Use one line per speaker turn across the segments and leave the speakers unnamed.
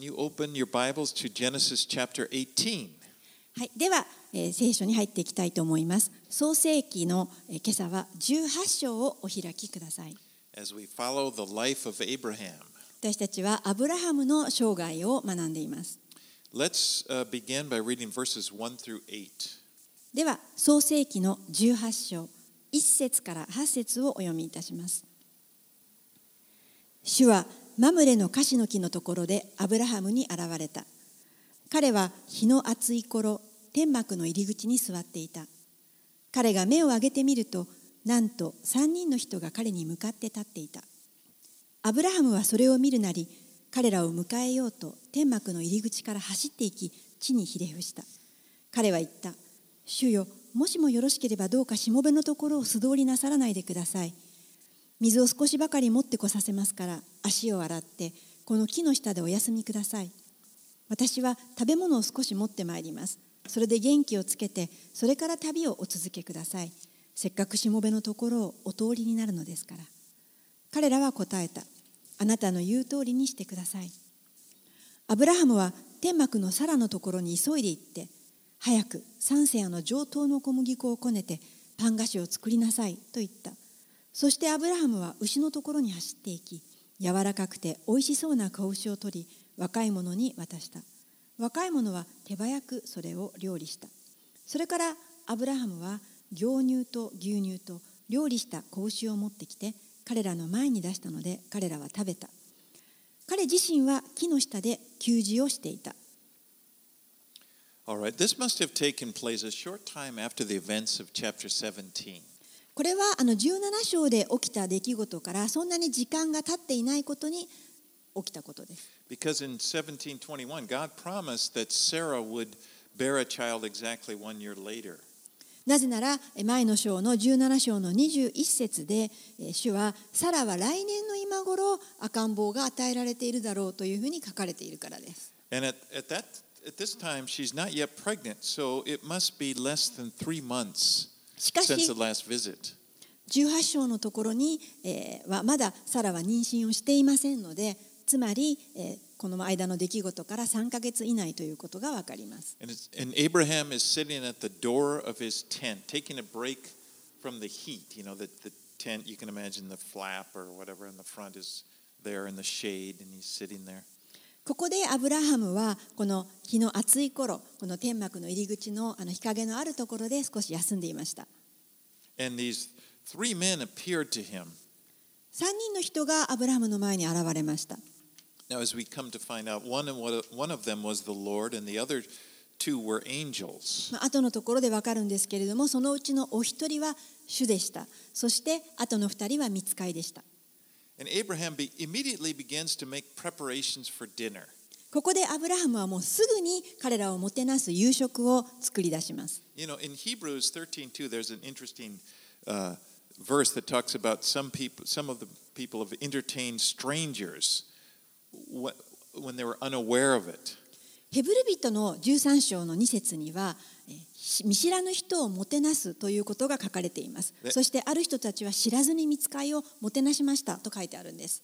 Can you open your Bibles to Genesis chapter 18?
はい、では、えー聖書に入っていきたいと思います。創世記の、えー今朝は18章をお開きください。
As we follow the life of Abraham,
私たちはアブラハムの生涯を学んでいます。
let's uh, begin by reading verses 1 through 8.
では、創世記の18章、1節から8節をお読みいたします。主はマムレのカシの木のところでアブラハムに現れた。彼は日の暑い頃、天幕の入り口に座っていた。彼が目を上げてみると、なんと3人の人が彼に向かって立っていた。アブラハムはそれを見るなり、彼らを迎えようと天幕の入り口から走っていき、地にひれ伏した。彼は言った。主よ、もしもよろしければどうかしもべのところを素通りなさらないでください。水を少しばかり持ってこさせますから、足を洗って、この木の下でお休みください。私は食べ物を少し持ってまいります。それで元気をつけて、それから旅をお続けください。せっかくしもべのところをお通りになるのですから。彼らは答えた。あなたの言う通りにしてください。アブラハムは天幕のサラのところに急いで行って、早く三世の上等の小麦粉をこねてパン菓子を作りなさいと言った。そしてアブラハムは牛のところに走っていき、柔らかくて美味しそうな子牛を取り、若い者に渡した。若い者は手早くそれを料理した。それからアブラハムは牛乳と牛乳と料理した子牛を持ってきて彼らの前に出したので彼らは食べた。彼自身は木の下で給仕をしていた。
All right, this must have taken place a short time after the events of chapter 17.
これはあの17章で起きた出来事からそんなに時間が経っていないことに起きたことです。なぜなら、前の章の17章の21節で、主は、サラは来年の今頃赤ん坊が与えられているだろうというふうに書かれているからです。しかし
the last visit.
18章のところに、えーはまだサラは妊娠をしていませんのでつまり、えーこの間の出来事から3ヶ月以内ということが分かります。
And, and Abraham is sitting at the door of his tent, taking a break from the heat. You know, the, the tent, you can imagine the flap or whatever in the front is there in the shade, and he's sitting there.
ここでアブラハムはこの日の暑い頃この天幕の入り口のあの日陰のあるところで少し休んでいました。
And these three men appeared to him.
3人の人がアブラハムの前に現れました。
Now, as we come to find out, one one of them was the Lord, and the other two were angels.
まあ後のところで分かるんですけれどもそのうちのお一人は主でしたそして後の二人は見つかいでした
And Abraham be, immediately begins to make preparations for dinner.
ここでアブラハムはもうすぐに彼らをもてなす夕食を作り出します
You know, in Hebrews 13:2, there's an interesting uh, verse that talks about some people, some of the people have entertained strangers wh- when they were unaware of it.
ヘブル人の13章の2節にはえー 見知らぬ人をもてなすということが書かれています。そしてある人たちは知らずに見つかりをもてなしましたと書いてあるんです。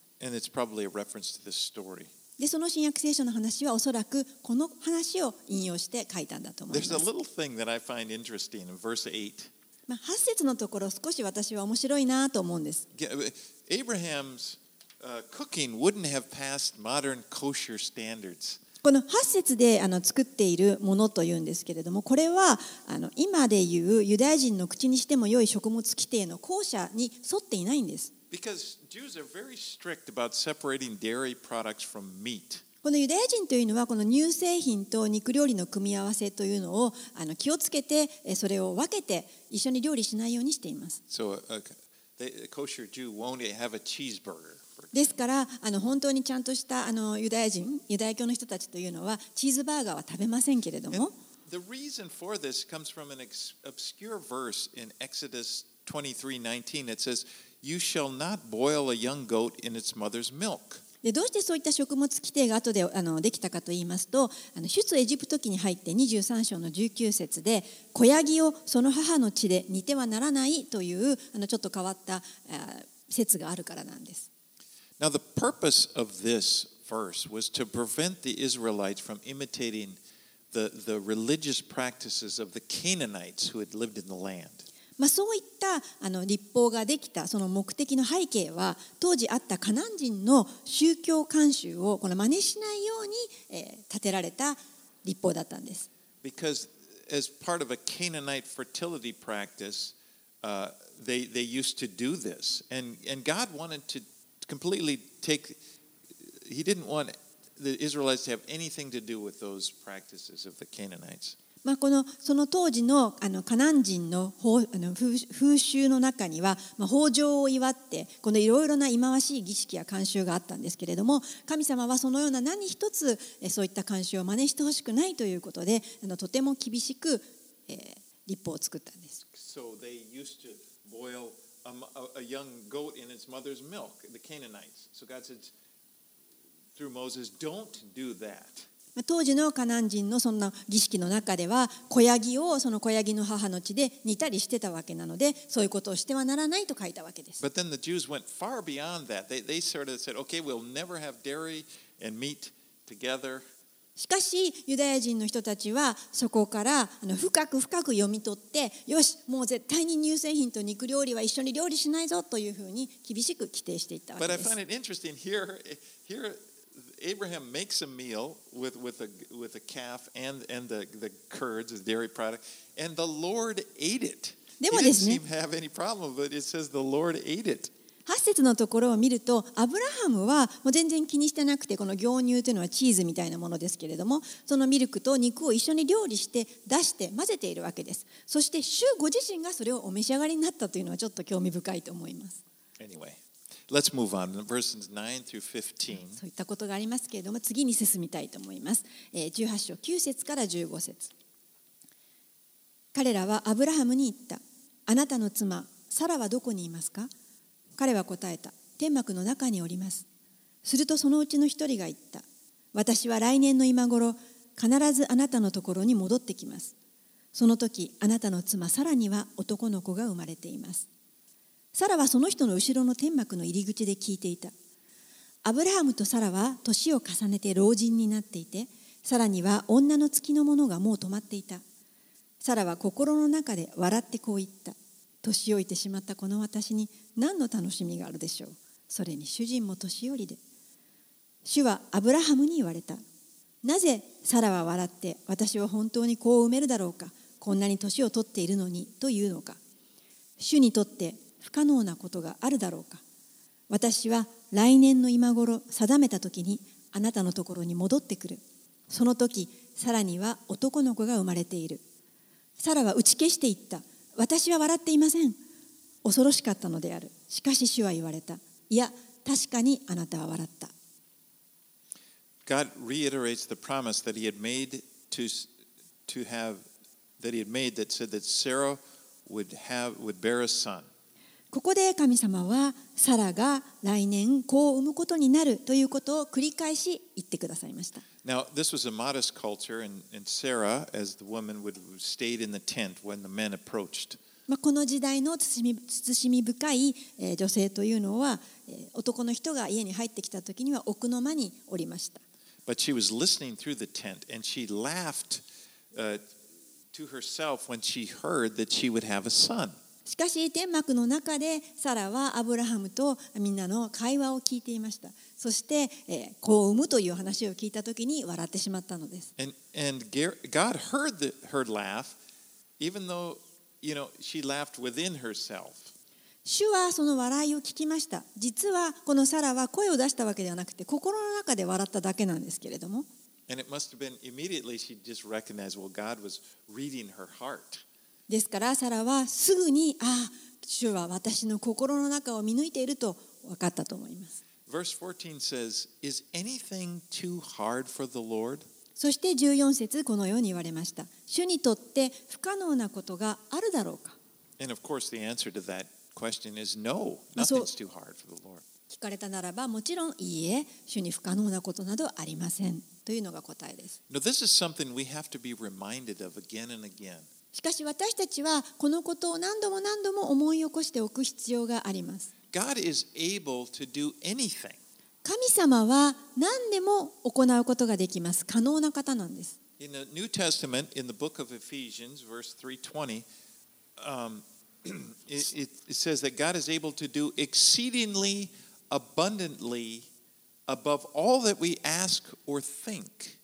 で、その新約聖書の話はおそらくこの話を引用して書いたんだと思います。ま、8節のところ少し私は面白いなと思うんです。この8節であの作っているものというんですけれどもこれはあの今でいうユダヤ人の口にしても良い食物規定の校舎に沿っていないんです
Because Jews are very strict about separating dairy products from meat.
このユダヤ人というのはこの乳製品と肉料理の組み合わせというのをあの気をつけてえそれを分けて一緒に料理しないようにしています
So a, a, they- a kosher Jew won't have a cheeseburger.
ですからあの本当にちゃんとしたあのユダヤ人ユダヤ教の人たちというのはチーズバーガーは食べませんけれども
the reason for this comes from an obscure verse in Exodus 23:19. It says, "You shall not boil a young goat in its mother's milk."
でどうしてそういった食物規定が後であのできたかといいますとあの出エジプト記に入って23章の19節で子ヤギをその母の血で煮てはならないというあのちょっと変わったあ説があるからなんです。
Now, the purpose of this verse was to prevent the Israelites from imitating the, the religious practices of the Canaanites who had lived in the land.
まあ、そういったあの立法ができたその目的の背景は当時あったカナン人の宗教慣習をこの真似しないように、えー立てられた立法だったんです。
Because as part of a Canaanite fertility practice, uh, they, they used to do this. And, and God wanted to completely take, He didn't want the Israelites to have anything to do with those practices of the Canaanites.
まあ、このその当時のあのカナン人の法あの風風習の中には、まあ、豊穣を祝ってこのいろいろな忌まわしい儀式や慣習があったんですけれども神様はそのような何一つえそういった慣習を真似してほしくないということであのとても厳しく、えー立法を作ったんです。
So a, a- young goat in its mother's milk, the Canaanites. So God said through Moses, don't do that.
まあ当時のカナン人のそんな儀式の中では子ヤギをその子ヤギの母の地で煮たりしてたわけなのでそういうことをしてはならないと書いたわけです。
But then the Jews went far beyond that. They, they sort of said, okay, we'll never have dairy and meat together.
しかしユダヤ人の人たちはそこから深く深く読み取ってよしもう絶対に乳製品と肉料理は一緒に料理しないぞというふうに厳しく規定していったわけです。でもですね。8節のところを見るとアブラハムはもう全然気にしてなくてこの牛乳というのはチーズみたいなものですけれどもそのミルクと肉を一緒に料理して出して混ぜているわけです。そして主ご自身がそれをお召し上がりになったというのはちょっと興味深いと思います。
Anyway, let's move on. Verses 9 through 15.
そういったことがありますけれども次に進みたいと思います。えー18章9節から15節。彼らはアブラハムに言った。あなたの妻サラはどこにいますか？彼は答えた。天幕の中におります。するとそのうちの一人が言った。私は来年の今頃必ずあなたのところに戻ってきます。その時あなたの妻サラには男の子が生まれています。サラはその人の後ろの天幕の入り口で聞いていた。アブラハムとサラは年を重ねて老人になっていてサラには女の月のものがもう止まっていた。サラは心の中で笑ってこう言った。年老いてしまったこの私に何の楽しみがあるでしょう。それに主人も年寄りで。主はアブラハムに言われた。なぜサラは笑って私は本当に子を埋めるだろうか。こんなに年を取っているのにというのか。主にとって不可能なことがあるだろうか。私は来年の今頃定めた時にあなたのところに戻ってくる。その時サラには男の子が生まれている。サラは打ち消していった。私は笑っていません恐ろしかったのであるしかし主は言われたいや確かにあなたは笑った
God reiterates the promise that he had made to, to have, that he had made that said that Sarah would have, would bear a son.
ここで神様はサラが来年子を産むことになるということを繰り返し言ってくださいました
Now, this was a modest culture, and, and Sarah, as the woman, would have stayed in the tent when the men approached.
まあ、この時代の慎み慎み深いえー女性というのはえー男の人が家に入ってきた時には奥の間におりました
But she was listening through the tent, and she laughed uh, to herself when she heard that she would have a son.
しかし天幕の中でサラはアブラハムとみんなの会話を聞いていましたそしてえー子を産むという話を聞いた時に笑ってしまったのです
And, and God heard the, her laugh, even though, you know, she laughed within herself.
主はその笑いを聞きました実はこのサラは声を出したわけではなくて心の中で笑っただけなんですけれども
And it must have been immediately she just recognized, well, God was reading her heart.
ですからサラはすぐにああ主は私の心の中を見抜いていると分かったと思います。
Verse 14 says, Is anything too hard for the Lord?
そして14節このように言われました。主にとって不可能なことがあるだろうか聞かれたならば、もちろんいいえ、主に不可能なことなどありません。というのが答えです。
Now, this is something we have to be reminded of again and again.
しかし私たちはこのことを何度も何度も思い起こしておく必要があります
God is able to do anything.
神様は何でも行うことができます。可能な方なんです。
In the New Testament, in the book of Ephesians, verse 320, um, it, it, it says that God is able to do exceedingly abundantly above all that we ask or think.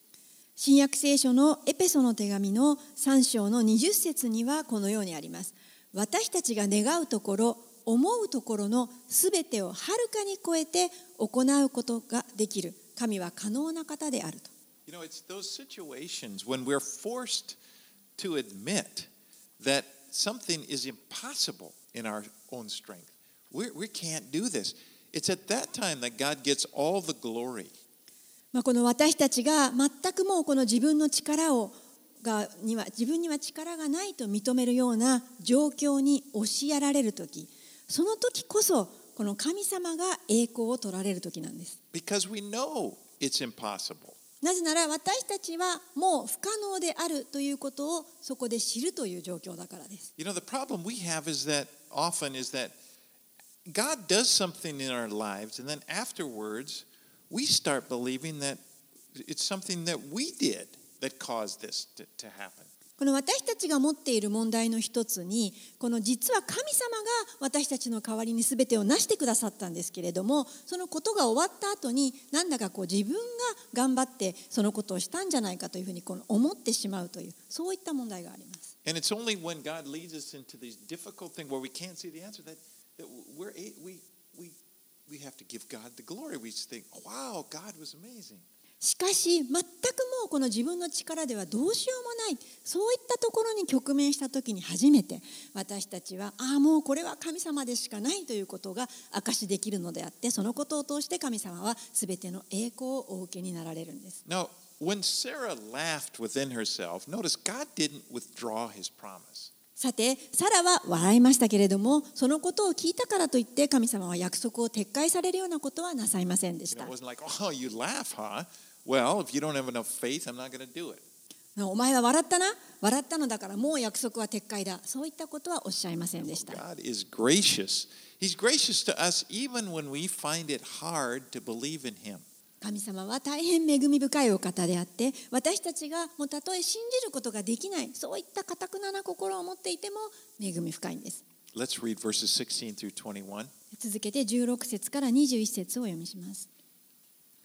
新約聖書のエペソの手紙の3章の20節にはこのようにあります。私たちが願うところ、思うところのすべてをはるかに超えて行うことができる。神は可能な方であると。
You know, it's those situations when we're forced to admit that something is impossible in our own strength. we we can't do this. It's at that time that God gets all the glory.
まあ、この私たちが全くもうこの自分の力をがには自分には力がないと認めるような状況に押しやられる時その時こそこの神様が栄光を取られる時なんです
Because we know it's impossible.
なぜなら私たちはもう不可能であるということをそこで知るという状況だからです
You know, the problem we have is that often is that God does something in our lives, and then afterwards we start believing that it's something that we did that caused this to, to happen.
この私たちが持っている問題の一つにこの実は神様が私たちの代わりに全てを成してくださったんですけれどもそのことが終わった後になんだかこう自分が頑張ってそのことをしたんじゃないかというふにこの思ってしまうというそういった問題があります。しかし、全くもうこの自分の力ではどうしようもない、そういったところに局面したときに初めて、私たちは、ああ、もうこれは神様でしかないということが証しできるのであって、そのことを通して神様は全ての栄光をお受けになられるんです。さて、サラは笑いましたけれども、そのことを聞いたからといって、神様は約束を撤回されるようなことはなさいませんでした。お前は笑ったな？笑ったのだから、もう約束は撤回だ。そういったことはおっしゃいませんでした。神様は大変恵み深いお方であって私たちがもうたとえ信じることができないそういった堅くなな心を持っていても恵み深いんです。
Let's read verses 16 through 21.
続けて16節から21節をお読みします。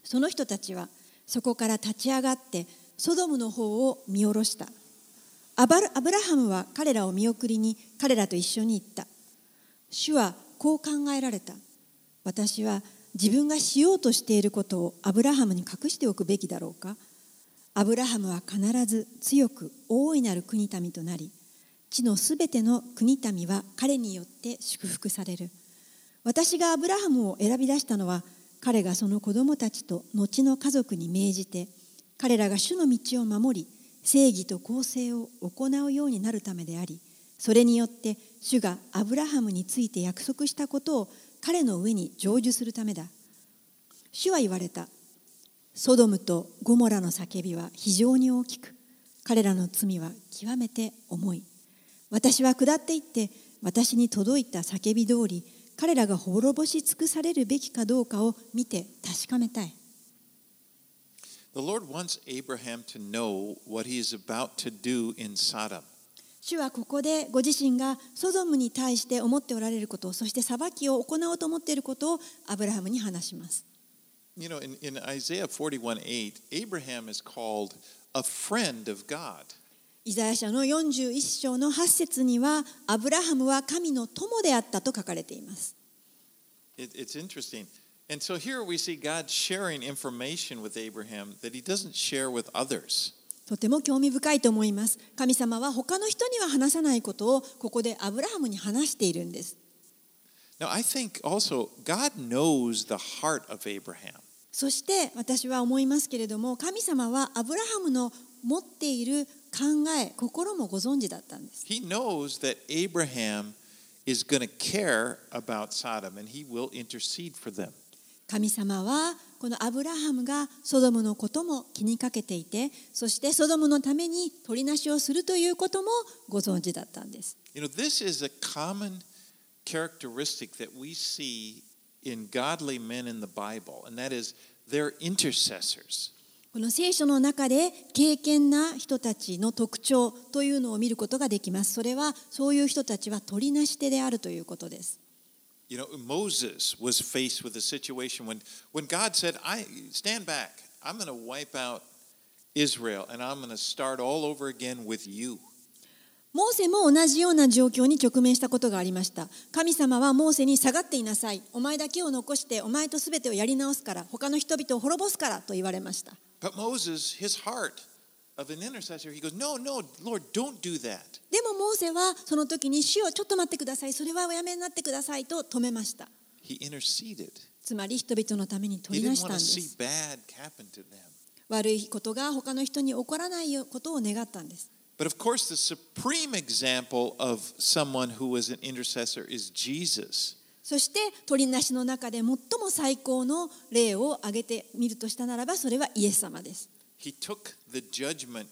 その人たちはそこから立ち上がってソドムの方を見下ろした。アアブラハムは彼らを見送りに彼らと一緒に行った。主はこう考えられた。私は自分がしようとしていることをアブラハムに隠しておくべきだろうか？アブラハムは必ず強く大いなる国民となり地のすべての国民は彼によって祝福される。私がアブラハムを選び出したのは彼がその子供たちと後の家族に命じて彼らが主の道を守り正義と公正を行うようになるためでありそれによって主がアブラハムについて約束したことを彼の上に成就するためだ。主は言われた。ソドムとゴモラの叫びは非常に大きく彼らの罪は極めて重い。私は下っていって私に届いた叫び通り彼らが滅ぼし尽くされるべきかどうかを見て確かめたい。
The Lord wants Abraham to know what he is about to do in Sodom.
主はここでご自身がソドムに対して思っておられることそして裁きを行おうと思っていることをアブラハムに話します
You know, in, in Isaiah 41 8, Abraham is called a friend of God.
イザヤ書の41章の8節にはアブラハムは神の友であったと書かれています
It, it's interesting. And so here we see God sharing information with Abraham that he doesn't share with others.
とても興味深いと思います神様は他の人には話さないことをここでアブラハムに話しているんです
Now, I think also God knows the heart of Abraham.
そして私は思いますけれども神様はアブラハムの持っている考え心もご存知だったんです
He knows that Abraham is going to care about Sodom and he will intercede for them.
神様はこのアブラハムがソドムのことも気にかけていてそしてソドムのために取りなしをするということもご存知だったんです
You know, this is a common characteristic that we see in godly men in the Bible, and that is they're intercessors.
この聖書の中で敬虔な人たちの特徴というのを見ることができます。それはそういう人たちは取りなし手であるということです。
You know, Moses was faced with a situation when, when God said, I stand back, I'm going to wipe out Israel and I'm going to start all over again with you.
モーセも同じような状況に直面したことがありました。神様はモーセに下がっていなさい。お前だけを残してお前とすべてをやり直すから、他の人々を滅ぼすからと言われました。
But Moses, his heart
でもモーセはその時に死をちょっと待ってください、それはおやめになってくださいと止めました。つまり人々のために取り
出
した。悪いことが他の人に起こらないことを願ったんです。そして、取りなしの中で最も最高の例を挙げてみるとしたならば、それはイエス様です。
He took the judgment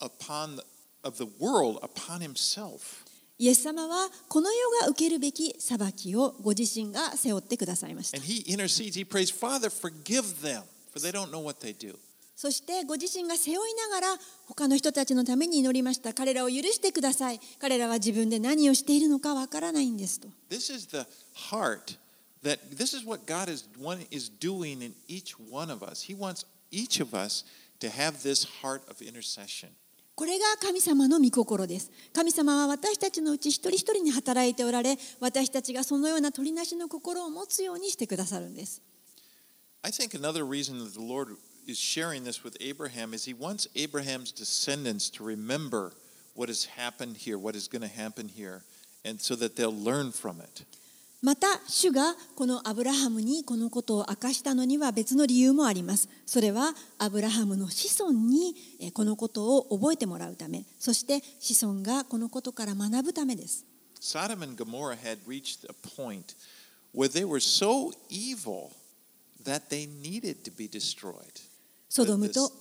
upon the, of the world upon himself.
イエス様はこの世が受けるべき裁きをご自身が背負ってくださいました
And。he intercedes. He prays, Father, forgive them, for they don't know what they do.
そしてご自身が背負いながら他の人たちのために祈りました。彼らを許してください。彼らは自分で何をしているのかわからないんですと。
This is the heart that this is what God is one is doing in each one of us. He wants each of us to have this heart of intercession.
これが神様の御心です。神様は私たちのうち一人一人に働いておられ、私たちがそのような取りなしの心を持つようにしてくださるんです。
I think another reason that the Lord is sharing this with Abraham is he wants Abraham's descendants to remember what has happened here, what is going to happen here, and so that they'll learn from it.
また主がこのアブラハムにこのことを明かしたのには別の理由もあります。それはアブラハムの子孫にこのことを覚えてもらうためそして子孫がこのことから学ぶためです。ソドムと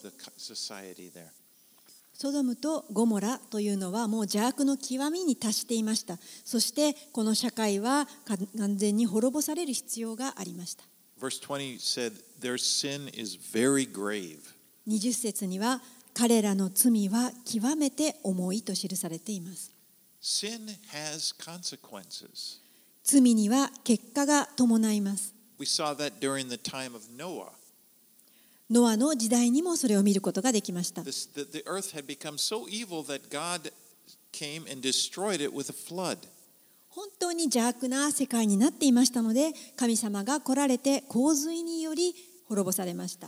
ソドムとゴモラというのはもう邪悪の極みに達していました。そしてこの社会は完全に滅ぼされる必要がありました。
Verse 20 said, Their sin is very grave.
20節には彼らの罪は極めて重いと記されています。
Sin has consequences.
罪には結果が伴います。
We saw that during the time of Noah.
ノアの時代にもそれを見ることができました。本当に邪悪な世界になっていましたので、神様が来られて洪水により滅ぼされました。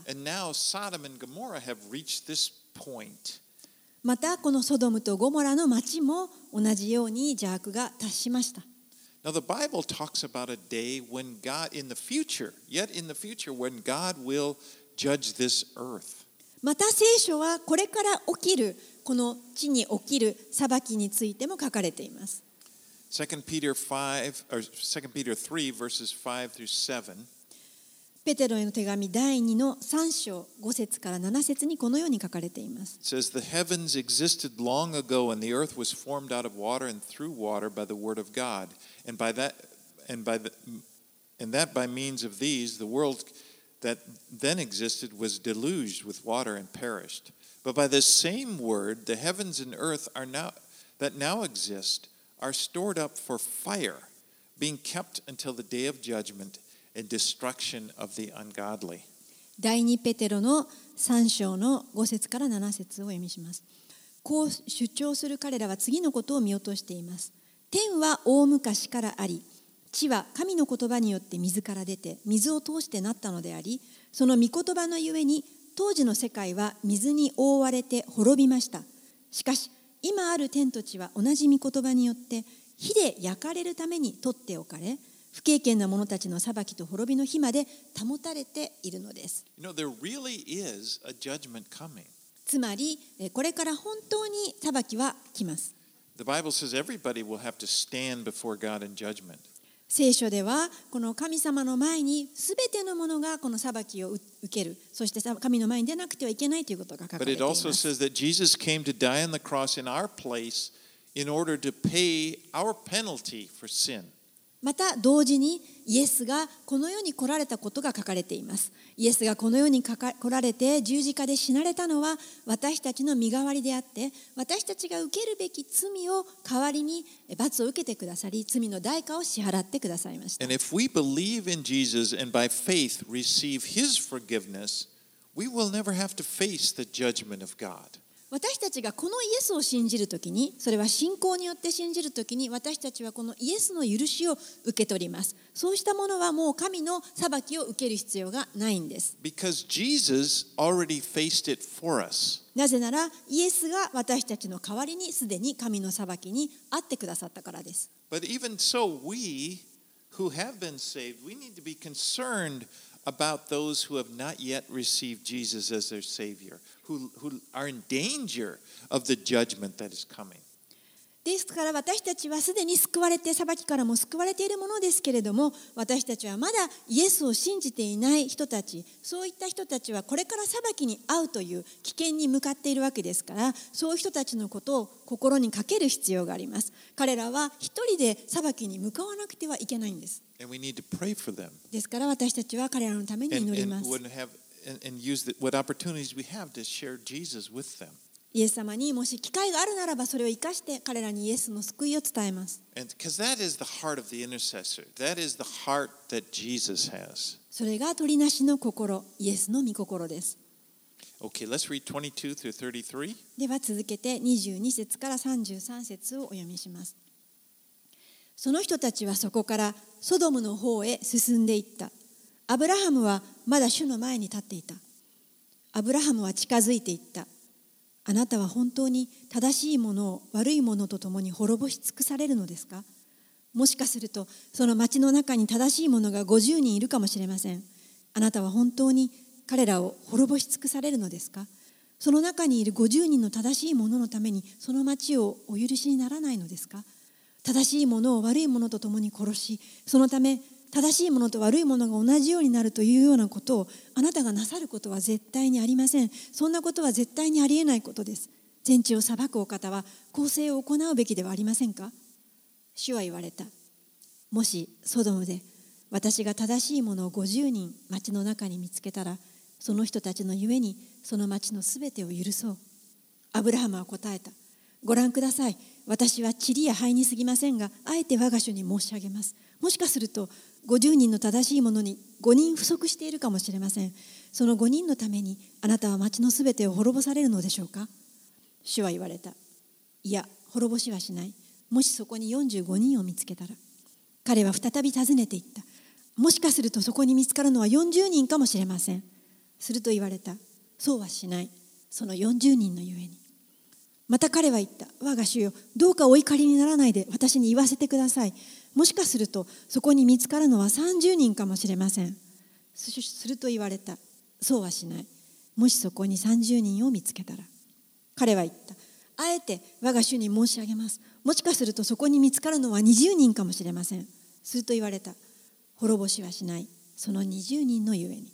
またこのソドムとゴモラの町も同じように邪悪が達しました。
Now the talks about a day when God in the future, yet in the future, when God will judge this earth.
また聖書はこれから起きるこの地に起きる裁きについても書かれています。
2 Peter 5 or 2 Peter 3 verses 5 through 7
ペテロへの手紙第2の3章5節から7節にこのように書かれています。
says the heavens existed long ago and the earth was formed out of water and through water by the word of God and by that and by the and that by means of these the world that then existed was deluged with water and perished but by the same word the heavens and earth are now that now exist are stored up for fire being kept until the day of judgment and destruction of the ungodly
第2ペテロの3章の5節から7節を読みします。こう主張する彼らは次のことを見落としています。天は大昔からあり、地は神の言葉によって水から出て、水を通してなったのであり、その御言葉のゆえに、当時の世界は水に覆われて滅びました。しかし、今ある天と地は同じ御言葉によって、火で焼かれるために取っておかれ、不経験な者たちの裁きと滅びの日まで保たれているのです。
you know there really is a judgment coming
つまり、えこれから本当に裁きは来ます。
The Bible says everybody will have to stand before God in judgment.
聖書では、この神様の前にすべてのものがこの裁きを受ける、そして神の前に出なくてはいけないということが書か
But it also。says that Jesus came to die on the cross in our place in order to pay our penalty for sin.
また同時にイエスがこの世に来られたことが書かれていますイエスがこの世にかか来られて十字架で死なれたのは私たちの身代わりであって私たちが受けるべき罪を代わりに罰を受けてくださり罪の代価を支払ってくださいました
And if we believe in Jesus and by faith receive his forgiveness, we will never have to face the judgment of God.
私たちがこのイエスを信じるときにそれは信仰によって信じるときに私たちはこのイエスの許しを受け取ります。そうしたものはもう神の裁きを受ける必要がないんです。
Because Jesus already faced it for us.
なぜならイエスが私たちの代わりにすでに神の裁きに会ってくださったからです。
But even so, we who have been saved, we need to be concerned about those who have not yet received Jesus as their Savior, who, who are in danger of the judgment that is coming.
ですから私たちはすでに救われて裁きからも救われているものですけれども私たちはまだイエスを信じていない人たちそういった人たちはこれから裁きに遭うという危険に向かっているわけですからそういう人たちのことを心にかける必要があります。彼らは一人で裁きに向かわなくてはいけないんです。ですから私たちは彼らのために祈ります。
And, and
イエス様にもし機会があるならばそれを生かして彼らにイエスの救いを伝えます。それが鳥なしの心、イエスの御心です。では続けて22節から33節をお読みします。その人たちはそこからソドムの方へ進んでいった。アブラハムはまだ主の前に立っていた。アブラハムは近づいていった。あなたは本当に正しいものを悪いものとともに滅ぼし尽くされるのですか？もしかするとその町の中に正しい者が50人いるかもしれません。あなたは本当に彼らを滅ぼし尽くされるのですか？その中にいる50人の正しい者のためにその町をお許しにならないのですか？正しいものを悪いものと共に殺しそのため正しいものと悪いものが同じようになるというようなことをあなたがなさることは絶対にありません。そんなことは絶対にありえないことです。全地を裁くお方は公正を行うべきではありませんか？主は言われた。もしソドムで私が正しいものを50人町の中に見つけたらその人たちのゆえにその町のすべてを許そう。アブラハムは答えた。ご覧ください。私は塵や灰に過ぎませんがあえて我が主に申し上げます。もしかすると50人の正しいものに5人不足しているかもしれません。その5人のためにあなたは町のすべてを滅ぼされるのでしょうか？主は言われた。いや滅ぼしはしない。もしそこに45人を見つけたら。彼は再び尋ねていった。もしかするとそこに見つかるのは40人かもしれません。すると言われた。そうはしない。その40人のゆえに。また彼は言った。我が主よどうかお怒りにならないで私に言わせてください。もしかするとそこに見つかるのは30人かもしれません。すると言われた。そうはしない。もしそこに30人を見つけたら。彼は言った。あえて我が主に申し上げます。もしかするとそこに見つかるのは20人かもしれません。すると言われた。滅ぼしはしない。その20人のゆえに。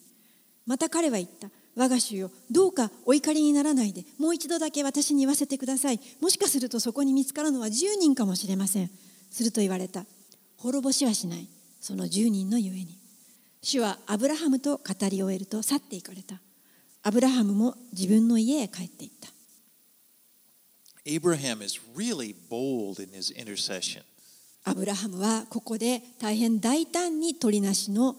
また彼は言った。我が主よどうかお怒りにならないで。もう一度だけ私に言わせてください。もしかするとそこに見つかるのは10人かもしれません。すると言われた。滅ぼしはしないその10人のゆえに主はアブラハムと語り終えると去っていかれたアブラハムも自分の家へ帰っていった
Abraham is really bold in his intercession.
アブラハムはここで大変大胆に取りなしの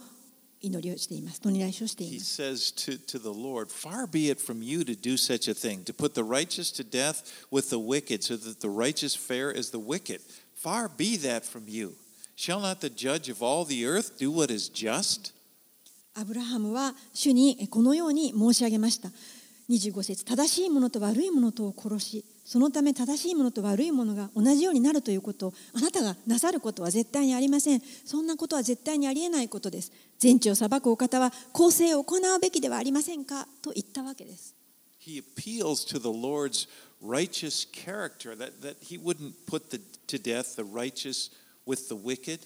祈りをしています取りなしをしています
says to, to the Lord, Far be it from you to do such a thing, to put the righteous to death with the wicked, so that the righteous fare as the wicked. Far be that from you. Shall not the judge of all the earth do what is just?
アブラハムは主にこのように申し上げました。25節正しいものと悪いものとを殺しそのため正しいものと悪いものが同じようになるということ。をあなたがなさることは絶対にありません。そんなことは絶対にありえないことです。全地を裁くお方は公正を行うべきではありませんか？と言ったわけです。
He appeals to the Lord's righteous character, that, that he wouldn't put the, to death the righteous with the wicked.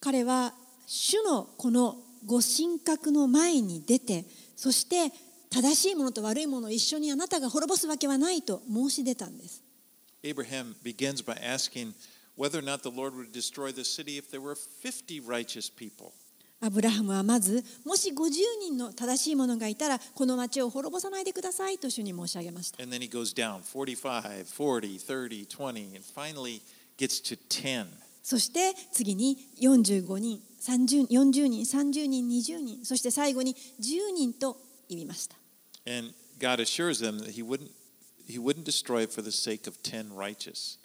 彼は主のこのご神格の前に出てそして正しいものと悪いものを一緒にあなたが滅ぼすわけはないと申し出たんです
Abraham begins by asking, whether or not the Lord would destroy the city if there were 50 righteous people.
アブラハムはまずもし50人の正しい者がいたらこの町を滅ぼさないでくださいと主に申し上げました
And then he goes down 45, 40, 30, 20, and finally
そして次に45人、40人、30人、20人、そして最後に10人と言いました。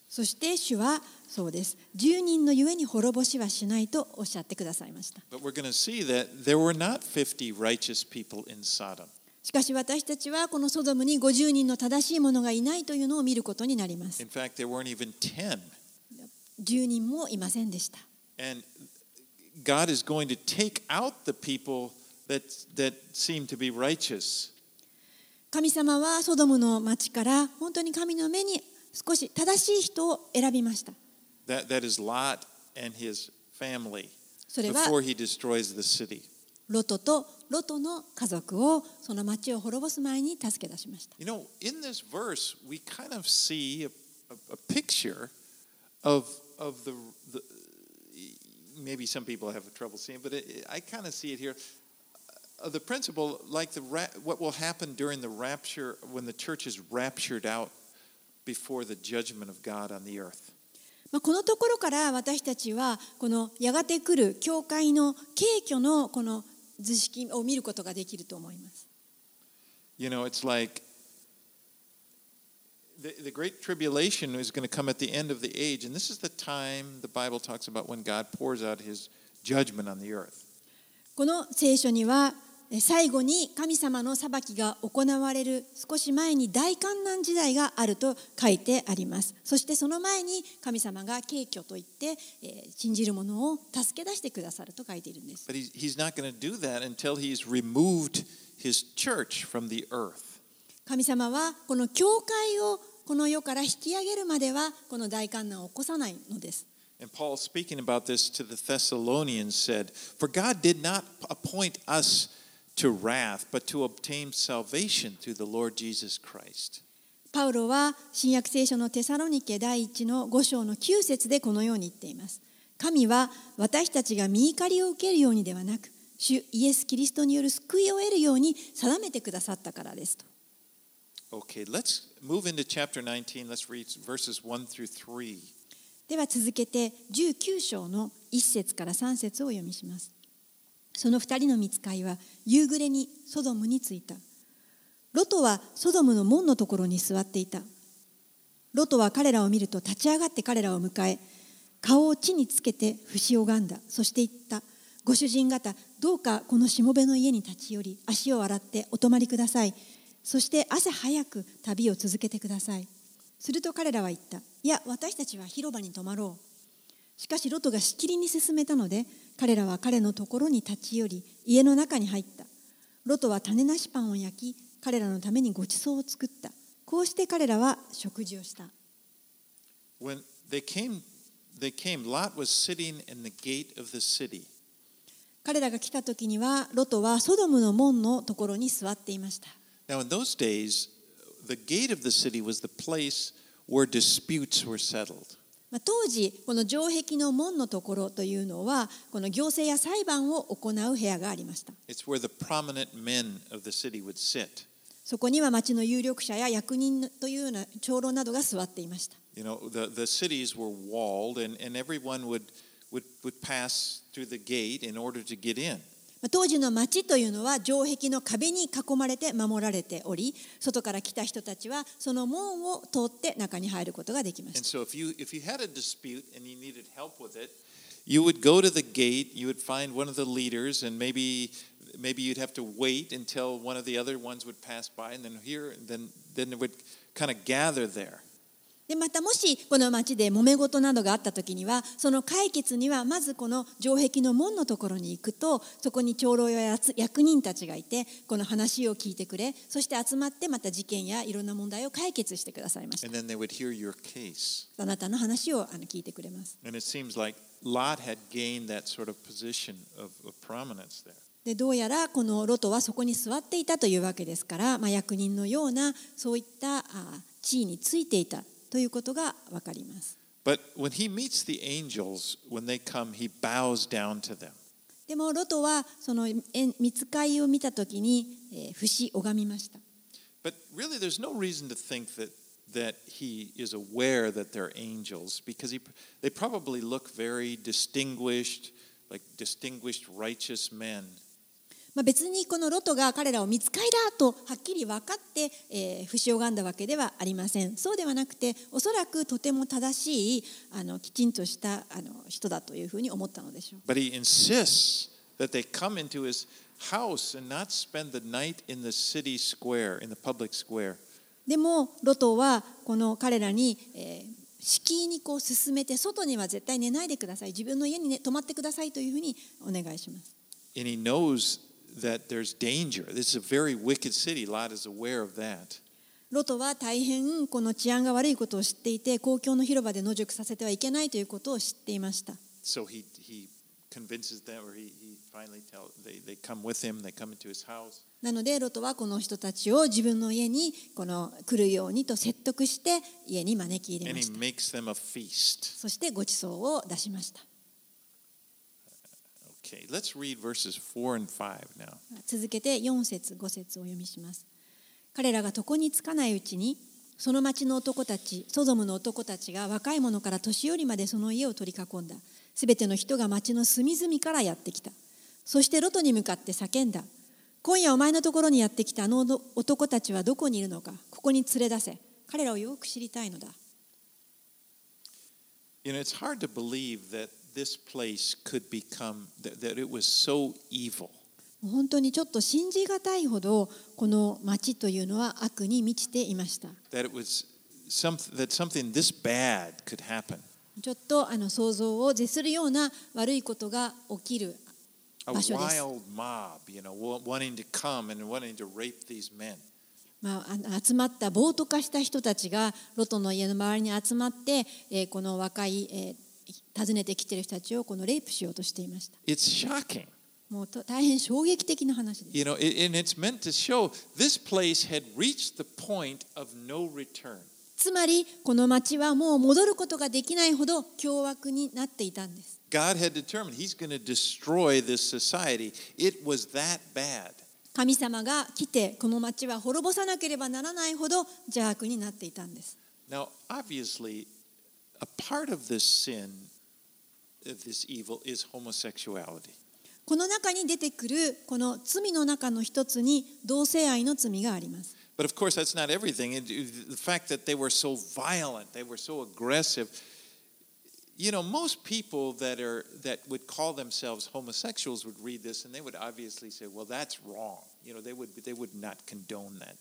そして主はそうです。10人のゆえに滅ぼしはしないとおっしゃってくださいました。しかし私たちはこのソドムに50人の正しいものがいないというのを見ることになります。住人もいませんでした。神様はソドムの町から本当に神の目に少し正しい人を選びました。それはロトとロトの家族をその町を滅ぼす前に助け出しました。
of the, the, maybe some people have trouble seeing, but it, I kind of see it here. Of the principle, like the ra- what will happen during the rapture when the church is raptured out before the judgment of God on the earth.
まあ、このところから私たちはこのやがて来る教会の敬虚のこの図式を見ることができると思います。
You know, it's like the, the great tribulation is going to come at the end of the age, and this is the time the Bible talks about when God pours out his judgment on the earth.
この聖書にはえ最後に神様の裁きが行われる少し前に大観難時代があると書いてありますそしてその前に神様が敬虚といって、えー信じる者を助け出してくださると書いているんです
church from the earth.
神様はこの教会をこの世から引き上げるまではこの大観難を起こさないのです
And Paul, speaking about this to the Thessalonians, said, For God did not appoint us to wrath, but to obtain salvation through the Lord Jesus Christ.
パウロは新約聖書のテサロニケ第1の5章の9節でこのように言っています。神は私たちが見怒りを受けるようにではなく、主イエス・キリストによる救いを得るように定めてくださったからですと。
Okay, let's move into chapter 19. Let's read verses 1 through 3.
では続けて19章の1節から3節を読みします。その2人の見つかいは夕暮れにソドムに着いた。ロトはソドムの門のところに座っていた。ロトは彼らを見ると立ち上がって彼らを迎え、顔を地につけて節を拝んだ。そして言った。ご主人方、どうかこのしもべの家に立ち寄り、足を洗ってお泊まりください。そして朝早く旅を続けてください。すると彼らは言った。いや、私たちは広場に泊まろう。しかしロトがしきりに進めたので、彼らは彼のところに立ち寄り、家の中に入った。ロトは種なしパンを焼き、彼らのためにご馳走を作った。こうして彼らは食事をした。
When they came, they came, Lot was sitting in the gate of the city.
彼らが来た時には、ロトはソドムの門のところに座っていました。
Now, in those days, the gate of the city was the place where disputes were settled.
まあ当時、この城壁の門のところというのは、この行政や裁判を行う部屋がありました。
It's where the prominent men of the city would sit.
そこには町の有力者や役人というような長老などが座っていました。
You know, the, the cities were walled, and, and everyone would, would, would pass through the gate in order to get in.
当時の町というのは城壁の壁に囲まれて守られており外から来た人たちはその門を通って中に入ることができました
you, if you had a dispute and you needed help with it, you would go to the gate, you would find one of the leaders, and maybe, maybe you'd have to wait until one of the other ones would pass by, and then here, and then, then it would kind of gather there.
でまたもしこの町で揉め事などがあった時にはその解決にはまずこの城壁の門のところに行くとそこに長老や役人たちがいてこの話を聞いてくれそして集まってまた事件やいろんな問題を解決してくださいました.あなたの話をあの聞いてくれます
And it seems like Lot had gained that sort of position of, of prominence there.
でどうやらこのロトはそこに座っていたというわけですから、まあ、役人のようなそういったあ地位についていたということがわかります。
But when he meets the angels, when they come, he bows down to them.
でもロトはそのえ見つかいを見た時に、えー、不死拝みました
But really, there's no reason to think that, that he is aware that they're angels because he, they probably look very distinguished, like distinguished righteous men.
まあ、別にこのロトが彼らを見つかいだとはっきり分かって、えー、不死拝んだわけではありません。そうではなくておそらくとても正しいあのきちんとしたあの人だというふうに思ったのでしょう。
But he insists that they come into his house and not spend the night in the city square, in the public square.
でもロトはこの彼らに、えー敷居にこう進めて外には絶対寝ないでください。自分の家に、ね、泊まってくださいというふうにお願いします。
And he knows
ロトは大変この治安が悪いことを知っていて、公共の広場で野宿させてはいけないということを知っていました。なので、ロトはこの人たちを自分の家にこの来るようにと説得して、家に招き入れました。そして、ごちそうを出しました。
Okay, let's read verses 4 and 5 now.
続けて4節5節をお読みします。彼らが床につかないうちにその町の男たちソドムの男たちが若い者から年寄りまでその家を取り囲んだ。すべての人が町の隅々からやってきた。そしてロトに向かって叫んだ。今夜お前のところにやってきたあの男たちはどこにいるのかここに連れ出せ。彼らをよく知りたいのだ。
You know, it's hard to believe that this place could become that, it was so evil.
本当にちょっと信じがたいほどこの町というのは悪に満ちていました。あの想像を絶するような悪いことが起きる。集まった暴徒化した人たちがロトの家の周りに集まってこの若い訪ねてきている人たちをこのレイプしようとしていました
It's shocking.
もうと大変衝撃的な話です
You know, and it's meant to show this place had reached the point of no return.
つまりこの町はもう戻ることができないほど凶悪になっていたんです
God had determined He's going to destroy this society. It was that bad.
神様が来てこの町は滅ぼさなければならないほど邪悪になっていたんです
Now, obviously, a part of this sin, of this evil, is homosexuality.
この中に出てくるこの罪の中の一つに同性愛の罪があります
But of course, that's not everything. It- the fact that they were so violent, they were so aggressive. You know, most people that are that would call themselves homosexuals would read this and they would obviously say, "Well, that's wrong." You know, they would they would not condone that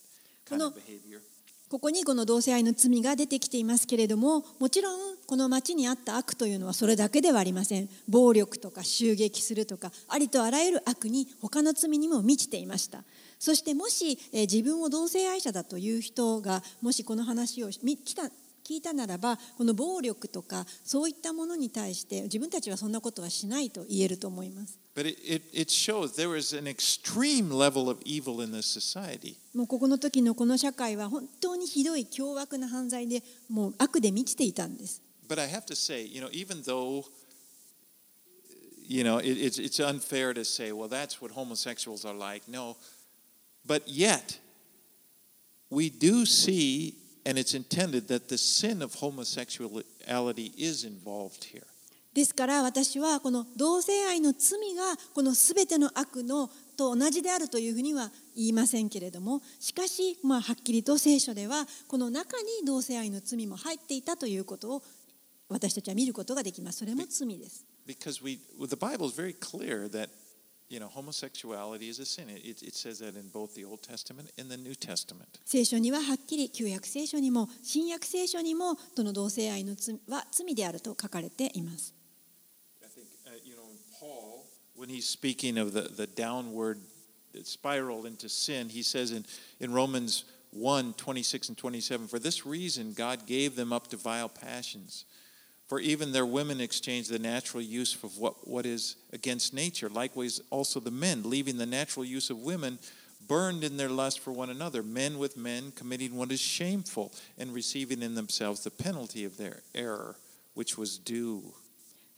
kind of
Kono-
behavior.
ここにこの同性愛の罪が出てきていますけれどももちろんこの町にあった悪というのはそれだけではありません。暴力とか襲撃するとかありとあらゆる悪に他の罪にも満ちていました。そしてもし、え自分を同性愛者だという人がもしこの話をみ来た聞いたならばこの暴力とかそういったものに対して自分たちはそんなことはしないと言えると思います。
But it, it, it shows there is an extreme level of evil in this society.
もうここの時のこの社会は本当にひどい凶悪な犯罪でもう悪で満ちていたんです
But I have to say, you know, even though, you know, it, it's, it's unfair to say, well, that's what homosexuals are like. No. But yet, we do see, and it's intended that the sin of homosexuality is involved here.
ですから私はこの同性愛の罪がこの全ての悪のと同じであるというふうには言いませんけれどもしかし、まあ、はっきりと聖書ではこの中に同性愛の罪も入っていたということを私たちは見ることができますそれも罪です
Because we, the Bible is very clear that, you know, homosexuality is a sin. It, it, says that in both the Old Testament and the New Testament.
聖書にははっきり旧約聖書にも新約聖書にもその同性愛の罪は罪であると書かれています
Paul, when he's speaking of the, the downward spiral into sin, he says in, in Romans 1 26 and 27, For this reason, God gave them up to vile passions. For even their women exchanged the natural use of what, what is against nature. Likewise, also the men, leaving the natural use of women, burned in their lust for one another, men with men, committing what is shameful, and receiving in themselves the penalty of their error. which was due.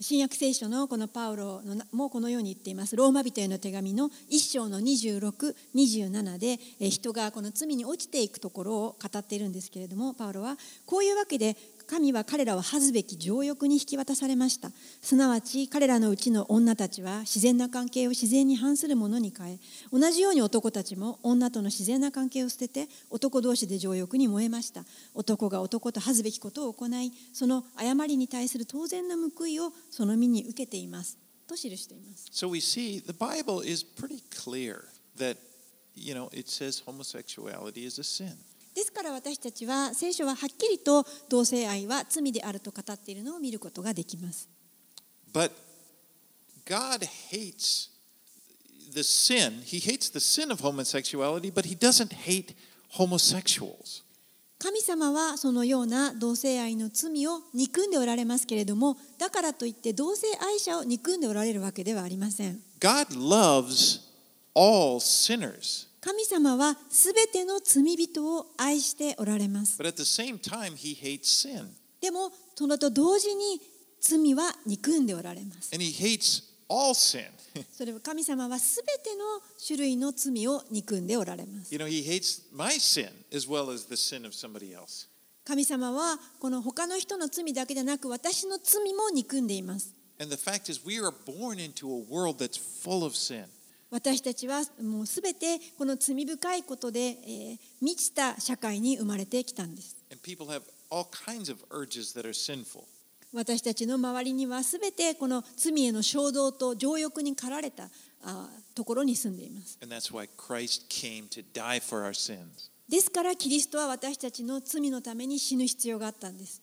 新約聖書のこのパウロのもこのように言っています。ローマ人への手紙の1章の26、27でえ人がこの罪に落ちていくところを語っているんですけれども、パウロはこういうわけで神は彼らを恥ずべき情欲に引き渡されました。すなわち彼らのうちの女たちは自然な関係を自然に反するものに変え、同じように男たちも女との自然な関係を捨てて男同士で情欲に燃えました。男が男と恥ずべきことを行い、その誤りに対する当然な報いをその身に受けています。と記しています。
So we see the Bible is pretty clear that, you know, it says homosexuality is a sin.
ですから私たちは聖書ははっきりと同性愛は罪であると語っているのを見ることができます。
But God hates the sin. He hates the sin of homosexuality, but He doesn't hate homosexuals.
神様はそのような同性愛の罪を憎んでおられますけれどもだからといって同性愛者を憎んでおられるわけではありません
God loves all sinners,
神様はすべての罪人を愛しておられます。でも、そのと同時に罪は憎んでおられます。そ神様はすべての種類の罪を憎んでおられます。
You know, as well、as
神様はこの他の人の罪だけでなく私の罪も憎んでいます。私たちはもうすべてこの罪深いことで、えー、満ちた社会に生まれてきたんです。私たちの周りにはすべてこの罪への衝動と情欲に駆られたあところに住んでいます。ですからキリストは私たちの罪のために死ぬ必要があったんです。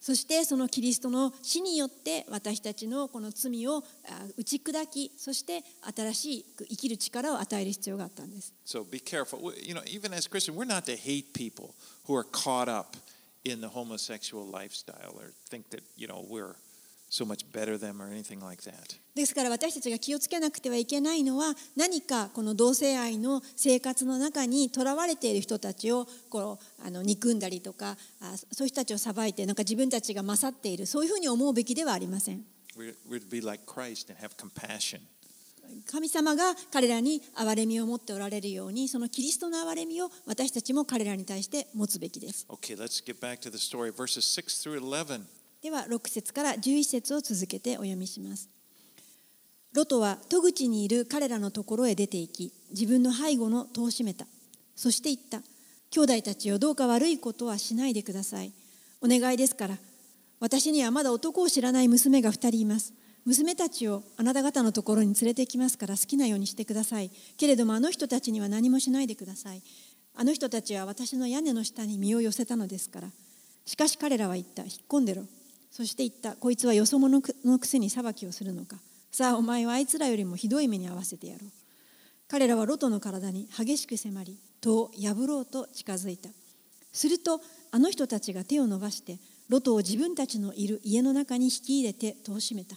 そしてそのキリストの死によって私たちのこの罪をあ打ち砕きそして新しく生きる力を与える必要があったんです
So be careful. We- You know, even as Christians, we're not to hate people who are caught up in the homosexual lifestyle or think that, you know, we're so much better them or anything like that.
ですから私たちが気をつけなくてはいけないのは何かこの同性愛の生活の中にとらわれている人たちをこうあの憎んだりとかあそういう人たちを裁いてなんか自分たちが勝っているそういうふうに思うべきではありません
We're, we're to be like Christ and have compassion.
神様が彼らに憐れみを持っておられるようにそのキリストの憐れみを私たちも彼らに対して持つべきです
Okay, let's get back to the story, verses 6 through 11.
では6節から11節を続けてお読みします。ロトは戸口にいる彼らのところへ出て行き、自分の背後の戸を閉めた。そして言った。兄弟たちよ、どうか悪いことはしないでください。お願いですから。私にはまだ男を知らない娘が二人います。娘たちをあなた方のところに連れて行きますから好きなようにしてください。けれどもあの人たちには何もしないでください。あの人たちは私の屋根の下に身を寄せたのですから。しかし彼らは言った。引っ込んでろ。そして言った。こいつはよそ者のくせに裁きをするのか。さあお前はあいつらよりもひどい目に遭わせてやろう。彼らはロトの体に激しく迫り、戸を破ろうと近づいた。するとあの人たちが手を伸ばしてロトを自分たちのいる家の中に引き入れて戸を閉めた。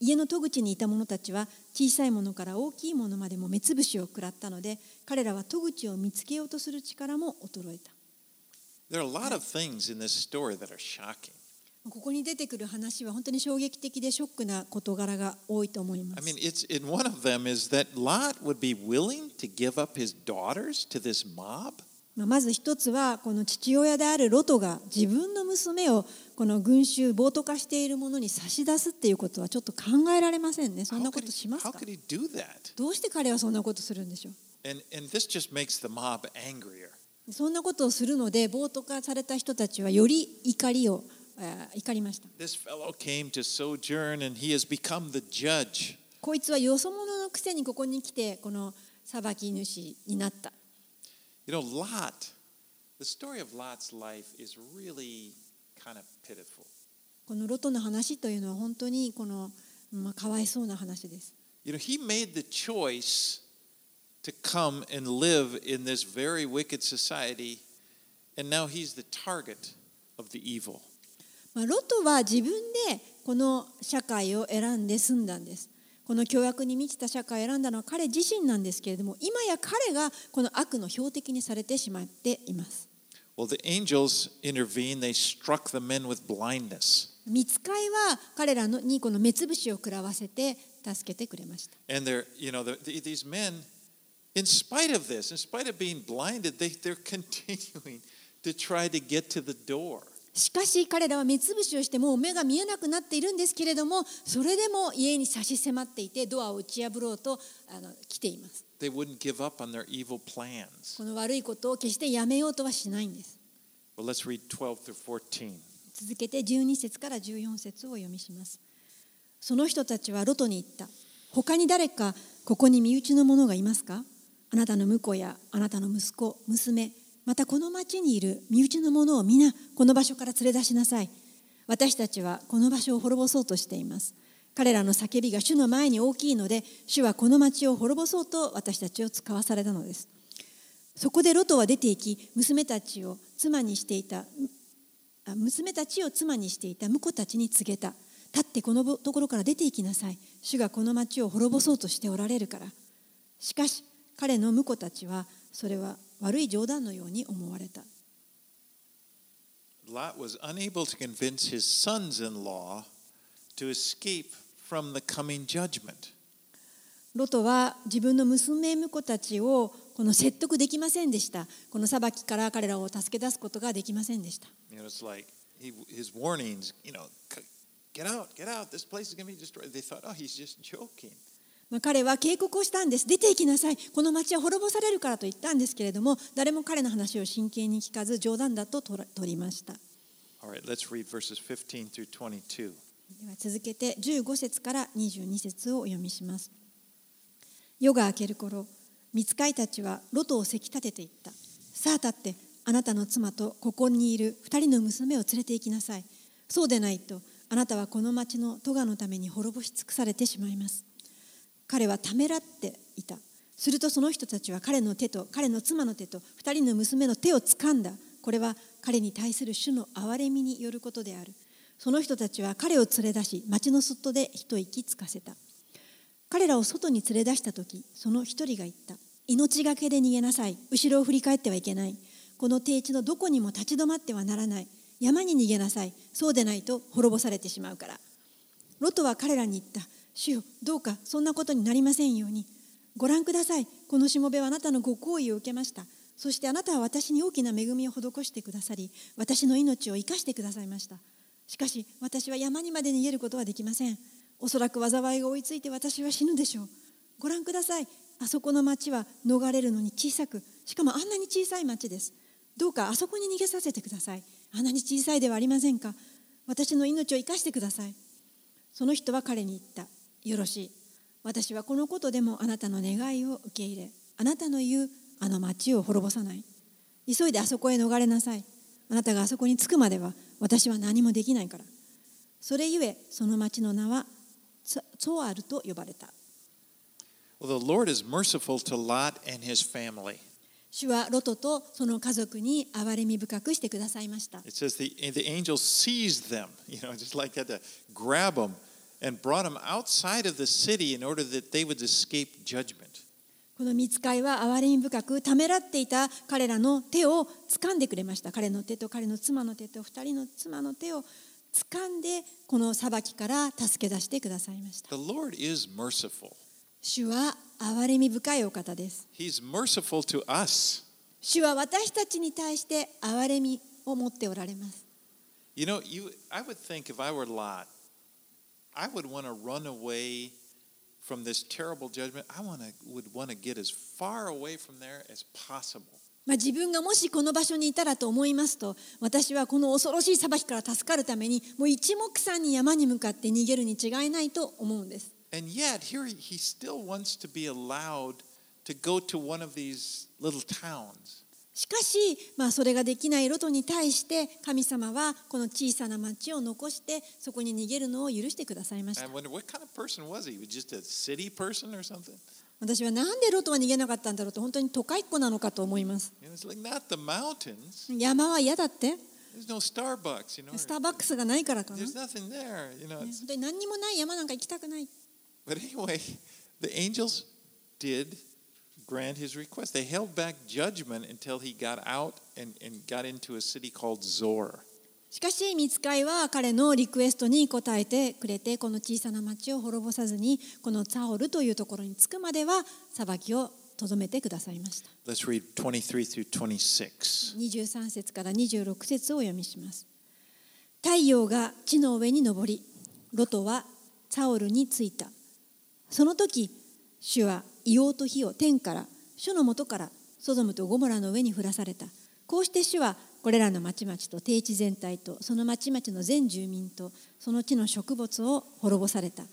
家の戸口にいた者たちは小さいものから大きいものまでも目つぶしを食らったので彼らは戸口を見つけようとする力も衰えた。
There are a lot of things in this story that are shocking.
ここに出てくる話は本当に衝撃的でショックな事柄が多いと思いま
I
す。
mean, it's in one of them is that Lot would be willing to give up his daughters to this mob.
まず一つはこの父親であるロトが自分の娘をこの群衆暴徒化しているものに差し出すっていうことはちょっと考えられませんね。そんなことしますか?どうして彼はそんなことするんでしょう
？And and this just makes the mob angrier.
そんなことをするので暴徒化された人たちはより怒りをえー怒りました。
This fellow came to sojourn and he has become the judge.
こいつはよそ者のくせにここに来てこの裁き主になった。
You know, Lot, the story of Lot's life is really kind of pitiful.
このロトの話というのは本当にこの、まあ、かわいそうな話です。
You know, he made the choice to come and live in this very wicked society, and now he's the target of the evil.
まあ、ロトは自分でこの社会を選んで住んだんです。この凶悪に満ちた社会を選んだのは彼自身なんですけれども今や彼がこの悪の標的にされてしまっています
Well, the angels intervened. They struck the men with blindness.
見つかいは彼らのにこの目つぶしを食らわせて助けてくれました
And they're, you know, the, the, these men, in spite of this, in spite of being blinded, they, they're continuing to try to get to the door.
しかし彼らは目つぶしをしてもう目が見えなくなっているんですけれどもそれでも家に差し迫っていてドアを打ち破ろうとあの来ています。
They wouldn't give up on their evil plans.
この悪いことを決してやめようとはしないんです。
Well, let's read 12 through 14.
続けて12節から14節をお読みします。その人たちはロトに言った。他に誰かここに身内の者がいますか？あなたの婿やあなたの息子娘またこの町にいる身内の者を皆この場所から連れ出しなさい。私たちはこの場所を滅ぼそうとしています。彼らの叫びが主の前に大きいので主はこの町を滅ぼそうと私たちを使わされたのです。そこでロトは出て行き娘たちを妻にしていた娘たちを妻にしていた婿たちに告げた。立ってこのところから出て行きなさい。主がこの町を滅ぼそうとしておられるから。しかし彼の婿たちはそれは悪い冗談のように思われた。ロトは自分の娘婿たちをこの説得できませんでした。この裁きから彼らを助け出すことができませんでした。まあ彼は警告をしたんです。出て行きなさい。この町は滅ぼされるからと言ったんですけれども誰も彼の話を真剣に聞かず冗談だと取りました。
Right, let's read verses 15 through 22.
では続けて15節から22節をお読みします。夜が明ける頃見つかいたちはロトをせき立てていった。さあ立ってあなたの妻とここにいる二人の娘を連れて行きなさい。そうでないとあなたはこの町の咎のために滅ぼし尽くされてしまいます彼はためらっていた。するとその人たちは彼の手と彼の妻の手と二人の娘の手を掴んだ。これは彼に対する主の憐れみによることである。その人たちは彼を連れ出し町の外で一息つかせた。彼らを外に連れ出した時その一人が言った。命がけで逃げなさい。後ろを振り返ってはいけない。この低地のどこにも立ち止まってはならない。山に逃げなさい。そうでないと滅ぼされてしまうから。ロトは彼らに言った。主よどうかそんなことになりませんように。ご覧ください。このしもべはあなたのご好意を受けました。そしてあなたは私に大きな恵みを施してくださり私の命を生かしてくださいました。しかし私は山にまで逃げることはできません。おそらく災いが追いついて私は死ぬでしょう。ご覧ください。あそこの町は逃れるのに小さくしかもあんなに小さい町です。どうかあそこに逃げさせてください。あんなに小さいではありませんか。私の命を生かしてください。その人は彼に言った。よろしい。私はこのことでもあなたの願いを受け入れあなたの言うあの町を滅ぼさない。急いであそこへ逃れなさい。あなたがあそこに着くまでは私は何もできないから。それゆえその町の名はツツォアルと呼ばれた。
Well, the Lord is merciful to Lot and his family.
主はロトとその家族に憐れみ深くしてくださいました。
It says the, the angel seized them, you know, just like had to grab them and brought them outside of the city in order that they would escape judgment.
この見つかいは憐れみ深くためらっていた彼らの手を掴んでくれました彼の手と彼の妻の手と二人の妻の手を掴んでこの裁きから助け出してくださいました
The Lord is merciful.
主は憐れみ深いお方です
He's merciful to us.
主は私たちに対して憐れみを持っておられます
You know, you I would think if I were Lot, I would want to run away from this terrible judgment. I want to would want to get as far away from there as possible.
まあ、自分がもしこの場所にいたらと思いますと私はこの恐ろしい裁きから助かるためにもう一目散に山に向かって逃げるに違いないと思うんです
And yet, here he- he still wants to be allowed to go to one of these little towns.
しかし、まあ、それができないロトに対して神様はこの小さな町を残してそこに逃げるのを許してくださいました。私は何でロトは逃げなかったんだろうと本当に都会っ子なのかと思います。山は嫌だって。スターバックスがないからかな。本当に何にもない山なんか行きたくない。
Grant his request. They held back judgment until he got out and, and got into a city called Zor.
しかし見つかいは彼のリクエストに応えてくれてこの小さな町を滅ぼさずにこのツァオルというところに着くまでは裁きをとどめてくださいました
Let's read 23 through 26.
23節から26節をお読みします太陽が地の上に昇りロトはツァオルに着いたその時主は硫黄と火を天から主のもとからソドムとゴモラの上に降らされた。こうして主はこれらの町々と低地全体とその町々の全住民とその地の植物を滅ぼされた。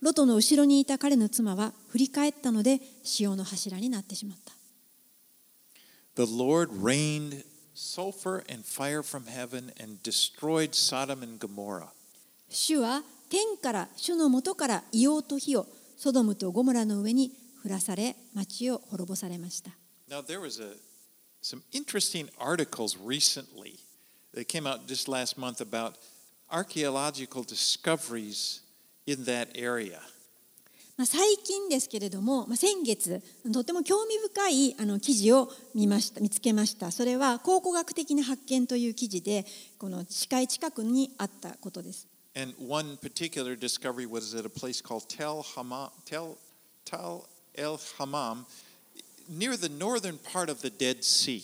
ロトの後ろにいた彼の妻は振り返ったので潮の柱になってしまった。
The Lord rained sulfur and fire from heaven and destroyed Sodom and Gomorrah.
主は天から主のもとから硫黄と火をソドムとゴモラの上に降らされ町を滅ぼされました
Now, there was a, some interesting articles recently that came out just last month about archaeological discoveries in that area.
まあ、最近ですけれども、まあ、先月とても興味深いあの記事を見ました見つけましたそれは考古学的な発見という記事でこの視界近くにあったことです
And one particular discovery was at a place called Tel, Hama, Tel, Tel El Hammam, near the northern part of the Dead Sea.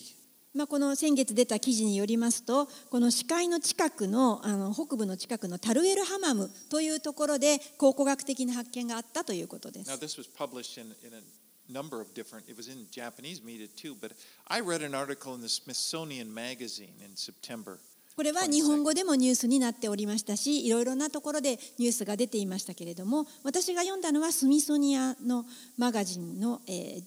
まあ、この先月出た記事によりますとこの視界の近くのあの北部の近くのタルエルハマムというところで考古学的な発見があったということで
Now,
す
this was published in, in a number of different, it was in Japanese media too, but I read an article in the Smithsonian Magazine in September.
これは日本語でもニュースになっておりましたしいろいろなところでニュースが出ていましたけれども私が読んだのはスミソニアのマガジンの、えー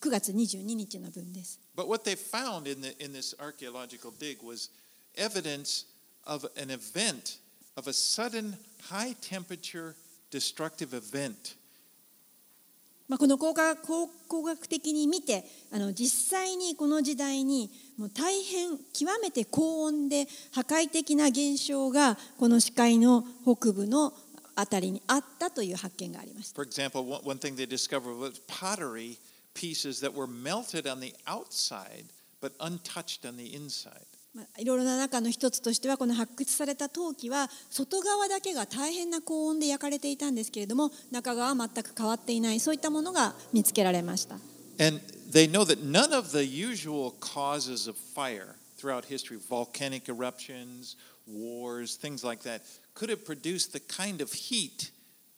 9月22日の分です。
But what they found in, the, in this archaeological dig was evidence of an event, of a sudden high temperature destructive event.
まあ、この考古考古学的に見てあの実際にこの時代にもう大変極めて高温で破壊的な現象がこの視界の北部のあたりにあったという発見がありました。
For example, one, one thing they discovered was pottery pieces that were melted on the outside but untouched on the inside.
まあ、いろいろな中の一つとしてはこの発掘された陶器は外側だけが大変な高温で焼かれていたんですけれども中側は全く変わっていないそういったものが見つけられました。
And they know that none of the usual causes of fire throughout history, volcanic eruptions, wars, things like that, could have produced the kind of heat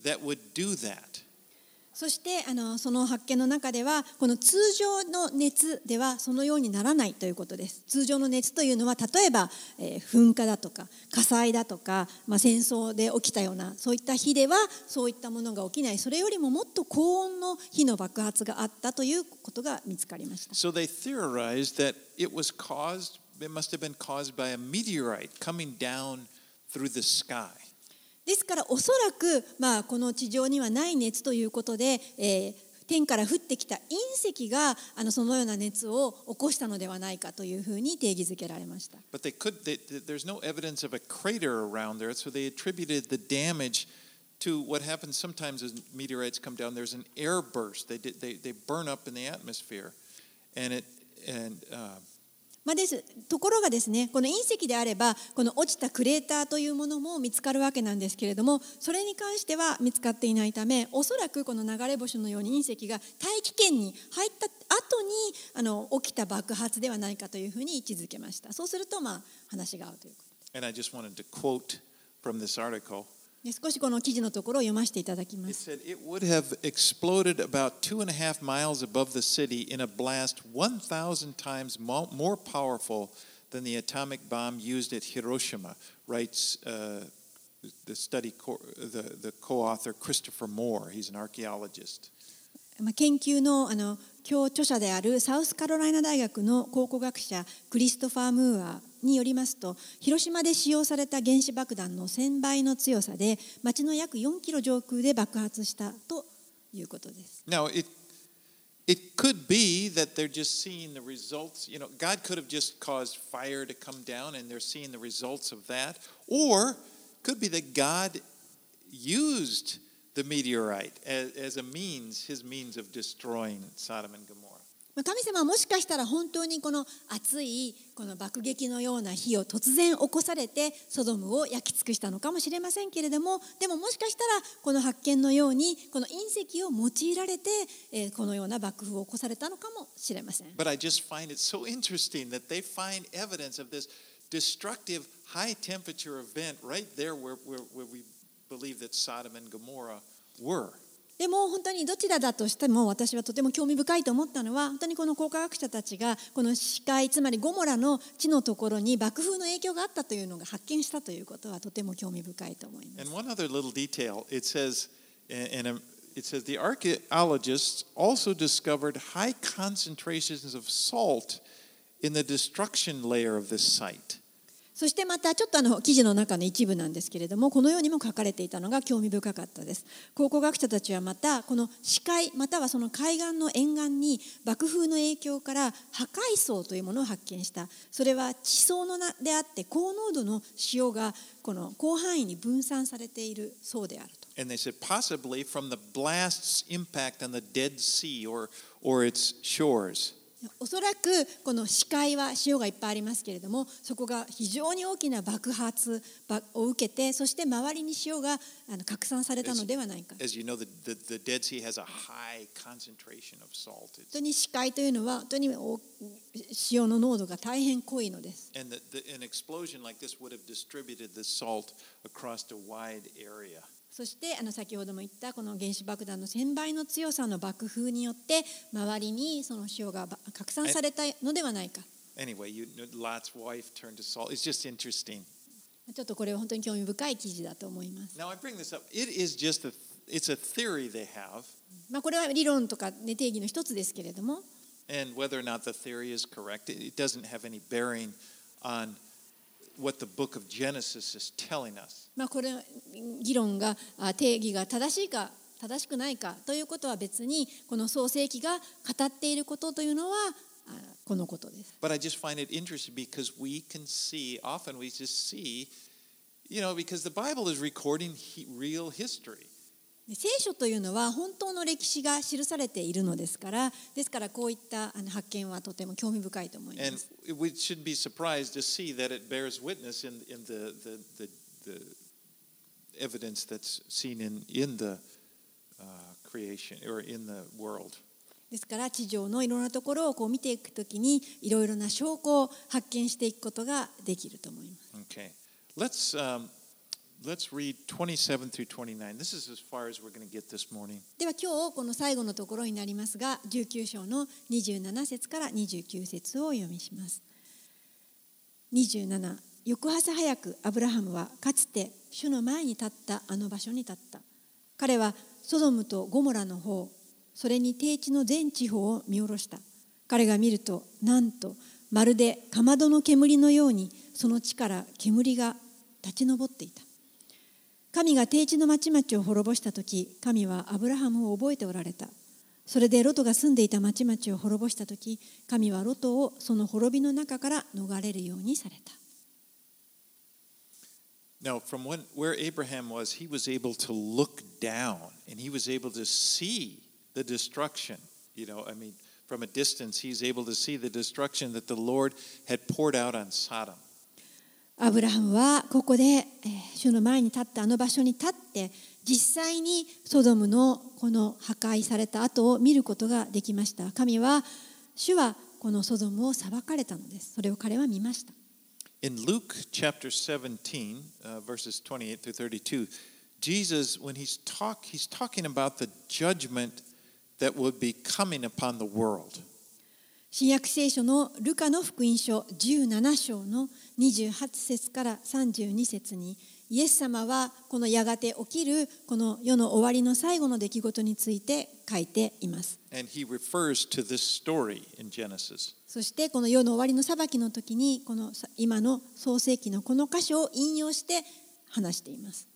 that would do that.
そしてあのその発見の中ではこの通常の熱ではそのようにならないということです。通常の熱というのは例えば、えー噴火だとか火災だとか、まあ、戦争で起きたようなそういった火ではそういったものが起きない。それよりももっと高温の火の爆発があったということが見つかりました。
So they theorized that it was caused, it must have been caused by a meteorite coming down through the sky.
ですからおそらく、まあ、この地上にはない熱ということで、えー天から降ってきた隕石があのそのような熱を起こしたのではないかというふうに定義づけられました。
But they could, they, there's no evidence of a crater around there, so they attributed the damage to what happens sometimes as meteorites come down. There's an air burst. They, they, they burn up in the atmosphere. And it, and, uh,
まあ、ですところがですねこの隕石であればこの落ちたクレーターというものも見つかるわけなんですけれどもそれに関しては見つかっていないためおそらくこの流れ星のように隕石が大気圏に入った後にあの起きた爆発ではないかというふうに位置づけましたそうするとまあ話が合うということ
and I just wanted to quote from this article.
で少しこの記事のところを読ませていただきま
It
す
said it would have exploded about two and a half miles above the city in a blast 1,000 times mo- more powerful than the atomic bomb used at Hiroshima, writes uh, the study co- the, the co-author Christopher Moore. He's an archaeologist.
まあ、研究のあの共著者であるサウスカロライナ大学の考古学者クリストファー・ムーアによりますと広島で使用された原子爆弾の1000倍の強さで町の約4キロ上空で爆発したということです。
Now, it, it could be that they're just seeing the results. You know, God could have just caused fire to come down and they're seeing the results of that. Or could be that God used the meteorite as, as a means, his means of destroying Sodom and Gomorrah.
神様はもしかしたら本当にこの熱いこの爆撃のような火を突然起こされてソドムを焼き尽くしたのかもしれませんけれどもでももしかしたらこの発見のようにこの隕石を用いられて、えーこのような爆風を起こされたのかもしれません。
But I just find it so interesting that they find evidence of this destructive high temperature event right there where, where, where we believe that Sodom and Gomorrah were.
でも本当にどちらだとしても私はとても興味深いと思ったのは本当にこの考古学者たちがこの視界つまりゴモラの地のところに爆風の影響があったというのが発見したということはとても興味深いと思います。
And one other little detail it says, and it says the archaeologists also discovered high concentrations of salt in the destruction layer of this site.
そしてまたちょっとあの記事の中の一部なんですけれどもこのようにも書かれていたのが興味深かったです。考古学者たちはまたこの視界またはその海岸の沿岸に爆風の影響から破壊層というものを発見した。それは地層のなであって高濃度の塩がこの広範囲に分散されている層であると。
And they said possibly from the blast's impact on the Dead Sea or, or its shores.
おそらくこの視界は塩がいっぱいありますけれどもそこが非常に大きな爆発を受けてそして周りに塩が拡散されたのではないか本当に視界というのは本当に塩の濃度が大変濃いのです。
And the, the, an explosion like this would have distributed the salt across the wide area.
そしてあの先ほども言ったこの原子爆弾の1000倍の強さの爆風によって周りにその塩がば拡散されたのではないか。
Anyway, you, Lot's wife turned to salt. It's just interesting.
ちょっとこれは本当に興味深い記事だと思います。
Now I bring this up. It is just a it's a theory they have,
まあ、これは理論とか、ね、定義の一つですけれども
and whether or not the theory is correct, it doesn't have any bearing on what the book of Genesis is telling us.
まあ、これ議論があ定義が正しいか正しくないかということは別にこの創世記が語っていることというのはあこのことです。
But I just find it interesting because we can see often we just see, you know, because the Bible is recording real history.
で聖書というのは本当の歴史が記されているのですからですからこういったあの発見はとても興味深いと思いま
And
す。
we should be surprised to see that it bears witness in, in the, the, the, the evidence that's seen in, in the uh, creation or in the world.
ですから地上のいろんなところをこう見ていくときにいろいろな証拠を発見していくことができると思います。
Okay. Let's, um, let's read 27 through 29. This is as far as we're going to get this morning.
では今日この最後のところになりますが19章の27節から29節をお読みします27翌朝早くアブラハムはかつて主の前に立ったあの場所に立った彼はソドムとゴモラの方それに低地の全地方を見下ろした彼が見るとなんとまるでかまどの煙のようにその地から煙が立ち上っていた神が低地の町々を滅ぼした時神はアブラハムを覚えておられたそれでロトが住んでいた町々を滅ぼした時神はロトをその滅びの中から逃れるようにされた
Now, from when, where Abraham was, he was able to look down and he was able to see the destruction. You know, I mean, from a distance, he's able to see the destruction that the Lord had poured out on Sodom.
アブラハムはここで、えー主の前に立ったあの場所に立って実際にソドムのこの破壊された後を見ることができました神は主はこのソドムを裁かれたのですそれを彼は見ました
In Luke chapter 17, uh, verses 28 through 32, Jesus, when he's talk, he's talking about the judgment that would be coming upon the world.
新約聖書のルカの福音書17章の28節から32節にイエス様はこのやがて起きるこの世の終わりの最後の出来事について書いています。そしてこの世の終わりの裁きの時にこの今の創世記のこの箇所を引用して話しています。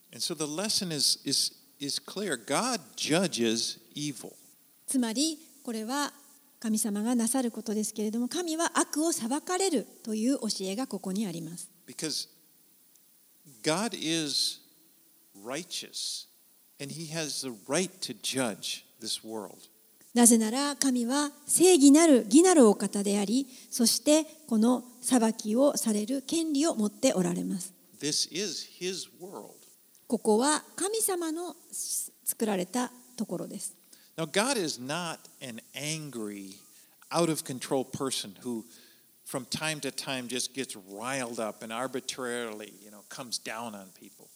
つまりこれは神様がなさることですけれども神は悪を裁かれるという教えがここにあります。
Because God is righteous And he has the right to judge this world.
なぜなら神は正義なる義なるお方でありそしてこの裁きをされる権利を持っておられます
This is his world.
ここは神様の作られたところです
Now, God is not an angry, out of control person who, from time to time, just gets riled up and arbitrarily, you know, comes down on people.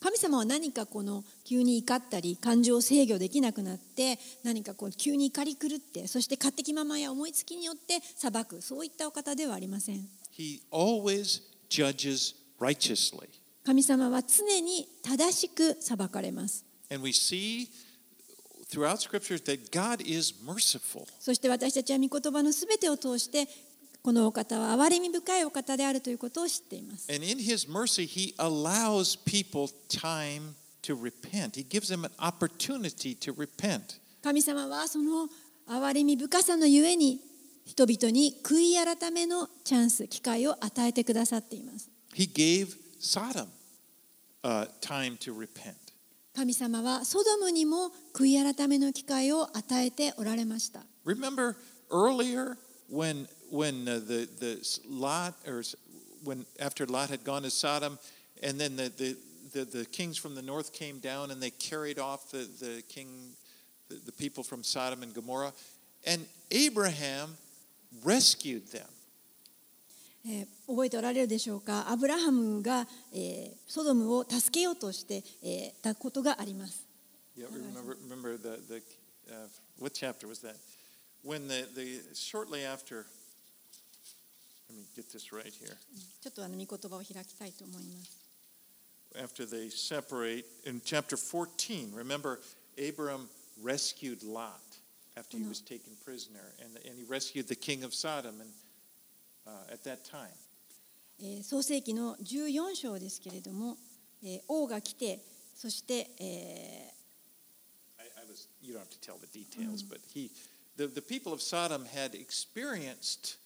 神様は何かこの急に怒ったり感情を制御できなくなって何かこう急に怒り狂ってそして勝手気ままや思いつきによって裁くそういったお方ではありません
He always judges righteously.
神様は常に正しく裁かれます
And we see throughout scriptures that God is merciful.
そして私たちは御言葉のすべてを通してこのお方は憐れみ深いお方であるということを知っています
And in his mercy, he allows people time to repent. He gives them an opportunity to repent.
神様はその憐れみ深さのゆえに人々に悔い改めのチャンス機会を与えてくださっています
He gave Sodom uh, time to repent.
神様はソドムにも悔い改めの機会を与えておられました
Remember earlier when when uh, the the Lot or when after Lot had gone to Sodom, and then the the, the, the kings from the north came down and they carried off the the king the, the people from Sodom and Gomorrah, and Abraham rescued them.
えー覚えておられるでしょうかアブラハムが、えーソドムを助けようとして、えーたことがあります
Yeah, remember remember the the uh, what chapter was that? When the the shortly after. Let me get this right here.
ちょっとあの御言葉を開きたいと思います
after they separate in chapter 14 remember abram rescued lot after he was taken prisoner and, and he rescued the king of sodom and uh, at that time
えー創世紀の14章ですけれども、えー王が来てそして、え
I, I was you don't have to tell the details but he the, the people of sodom had experienced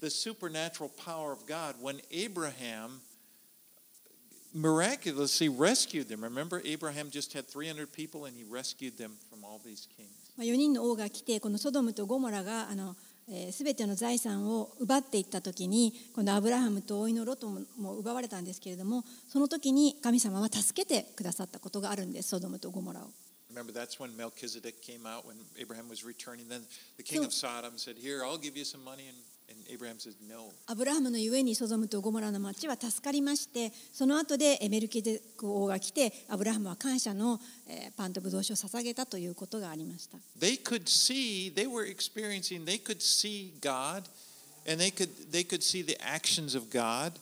the supernatural power of god when abraham miraculously rescued them remember abraham just had 300 people and he rescued them from all these kings
ーまあ、4人の王が来てこのソドムとゴモラがあの、えー、全ての財産を奪っていった時にこのアブラハムと甥のロトもも奪われたんですけれどもその時に神様は助けてくださったことがあるんですソドムとゴモラを。
Remember, that's when Melchizedek came out when Abraham was returning. Then the king of Sodom said, Here, I'll give you some money. And,
アブラハムのゆえにソドムとゴモラの町は助かりましてその後でエメルキゼク王が来てアブラハムは感謝の、えーパンとブドウ酒を捧げたということがありました
They could see, they were experiencing, they could see God and they could, they could see the actions of God.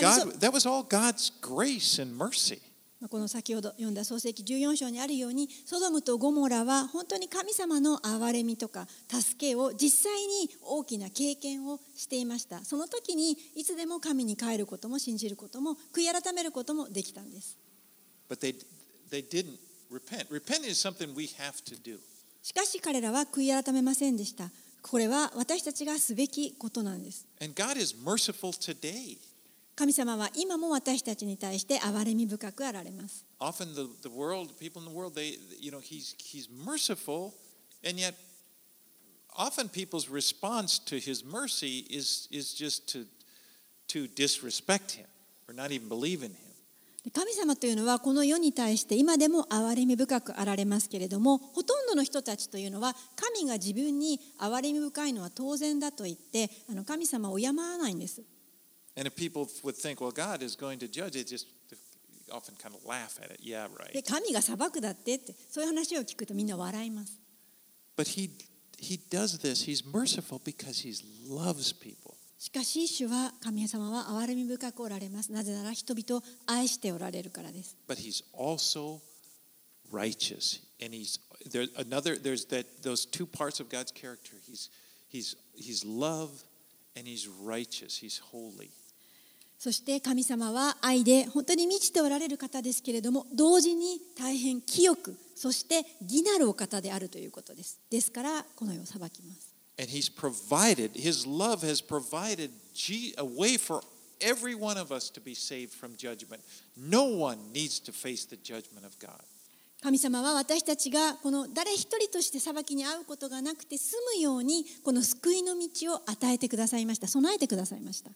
God that was all God's grace and mercy.
まあこの先ほど読んだ創世記14章にあるようにソドムとゴモラは本当に神様の憐れみとか助けを実際に大きな経験をしていましたその時にいつでも神に帰ることも信じることも悔い改めることもできたんです
But they, they didn't repent. Repent is something we have to do.
しかし彼らは悔い改めませんでしたこれは私たちがすべきことなんです
And God is merciful today.
神様は今も私たちに対して憐れみ深くあられます
often the, the world, people in the world, they, you know, he's, he's merciful, and yet often people's response to his mercy is, is just to, to disrespect him or not even believe in him.
で神様というのはこの世に対して今でも憐れみ深くあられますけれどもほとんどの人たちというのは神が自分に憐れみ深いのは当然だと言ってあの神様を敬わないんです
And if people would think, well, God is going to judge, they just often kind of laugh at it. Yeah,
で
right.
神が裁くだってってそういう話を聞くとみんな笑います
But he, he does this. He's merciful because he loves people.
しかし主は神様は憐れみ深くおられますなぜなら人々を愛しておられるからです
but he's also righteous and he's there another there's that those two parts of god's character he's he's he's love and he's righteous he's holy
そして神様は愛で本当に満ちておられる方ですけれども同時に大変清くそして義なるお方であるということです。ですからこの世を裁きます。神様は私たちがこの誰一人として裁きに会うことがなくて済むようにこの救いの道を与えてくださいました。備えてくださいました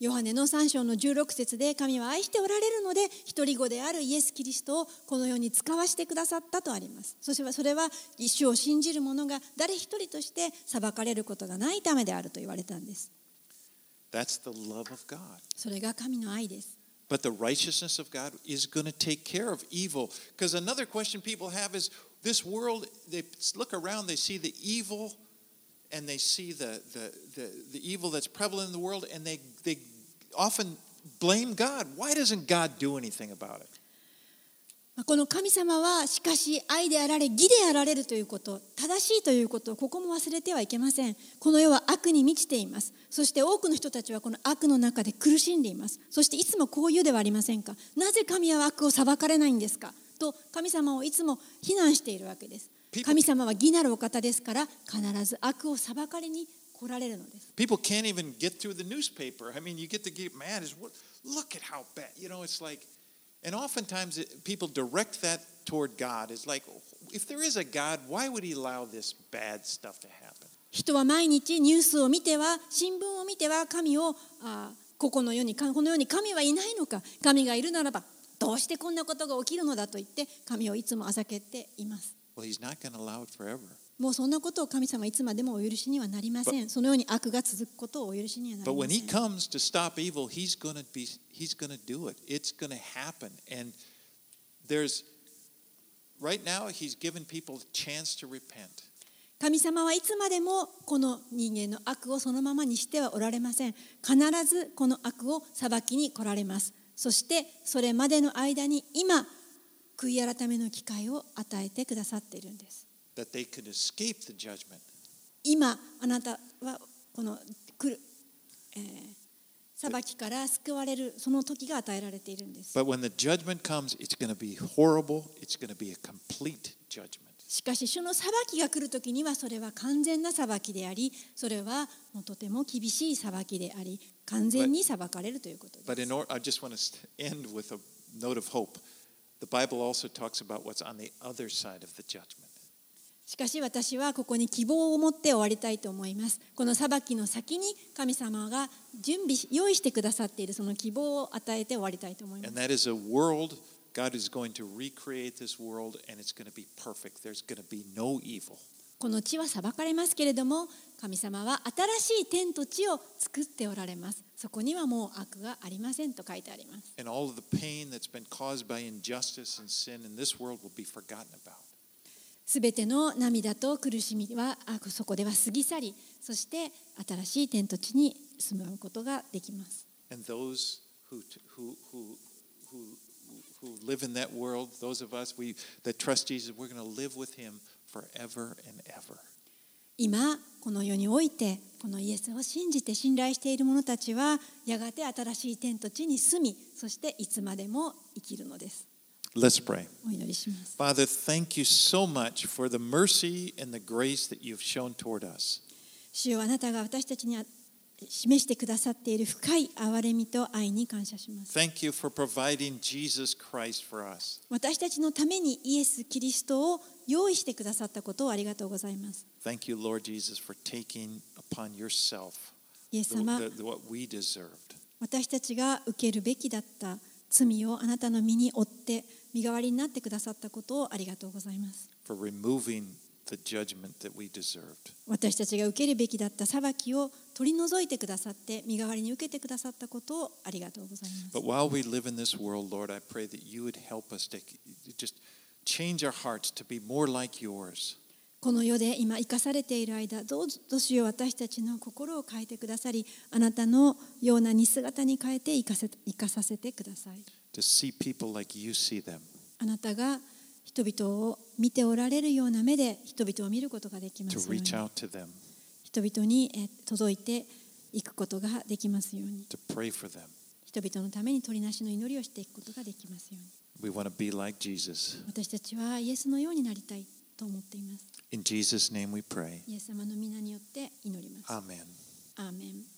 ヨハネの3章の16節で神は愛しておられるので一人子であるイエス・キリストをこの世に使わしてくださったとありますそしてそれは一生を信じる者が誰一人として裁かれることがないためであると言われたんです
That's the love of God.
それが神の愛です
But the righteousness of God is going to take care of evil. Because another question people have is this world, they look around, they see the evil and they see the, the, the, the evil that's prevalent in the world, and they, they often blame God. Why doesn't God do anything about it?
まあこの神様はしかし愛であられ義であられるということ正しいということをここも忘れてはいけません。この世は悪に満ちています。そして多くの人たちはこの悪の中で苦しんでいます。そしていつもこう言うではありませんか。なぜ神は悪を裁かれないんですか？と神様をいつも非難しているわけです。神様は義なるお方ですから必ず悪を裁かれに来られるのです
People can't even get through the newspaper. I mean, you get to get mad. Is what? Look at how bad. You know, it's like, and oftentimes it, people direct that toward God. It's like, if there is a God, why would He allow this bad stuff to happen?
人は毎日ニュースを見ては新聞を見ては神をあーここの世にかこの世に神はいないのか神がいるならばどうしてこんなことが起きるのだと言って神をいつもあざけていますもうそんなことを神様いつまでもお許しにはなりません。そのように悪が続くことをお許しにはなりません。神様はいつまでもこの人間の悪をそのままにしてはおられません。必ずこの悪を裁きに来られます。そしてそれまでの間に今、悔い改めの機会を与えてくださっているんです。今、あなたはこの来る、え、裁きから救われるその時が与えられているんです。しかし、主の裁きが来る時にはそれは完全な裁きであり、それはもうとても厳しい裁きであり、完全に裁かれるということです。
The Bible also talks about what's on the other side of the judgment.
しかし私はここに希望を持って終わりたいと思いますこの裁きの先に神様が準備し用意してくださっているその希望を与えて終わりたいと思います
And that is a world, God is going to recreate this world and it's going to be perfect. There's going to be no evil.
この地は裁かれますけれども神様は新しい天と地を作っておられます。そこにはもう悪がありませんと書いてあります。すべての涙と苦しみはそこでは過ぎ去り、そして新しい天と地に住むことができます。今この世においてこのイエスを信じて信頼している者たちはやがて新しい天と地に住みそしていつまでも生きるのです
Let's pray. Father, thank you so much for the mercy and the grace that you've shown toward us.
主よあなたが私たちに示してくださっている深い憐れみと愛に感謝します
Thank you for providing Jesus Christ for us.
私たちのためにイエス・キリストを用意してくださったことをありがとうございます
Thank you, Lord Jesus, for taking upon yourself
イエス様
the- the- what we deserved.
私たちが受けるべきだった罪をあなたの身に負って身代わりになってくださったことをありがとうございます
for removing the judgment that we deserved.
私たちが受けるべきだった裁きを取り除いてくださって身代わりに受けてくださったことをありがとうございます
But while we live in this world, Lord, I pray that you would help us to just change our hearts to be more like yours.
この世で今生かされている間どうぞしよう私たちの心を変えてくださりあなたのような似姿に変えて生かせ生かさせてください
to see people like you see them.
あなたが人々を見ておられるような目で人々を見ることができま
to
すように
reach out to them,
人々にえ届いていくことができますように
to pray for them.
人々のために取りなしの祈りをしていくことができますように
We want to be like Jesus.
私たちはイエスのようになりたいと思っています
In Jesus' name we pray.
イエス様の皆によって祈ります
Amen.
アーメン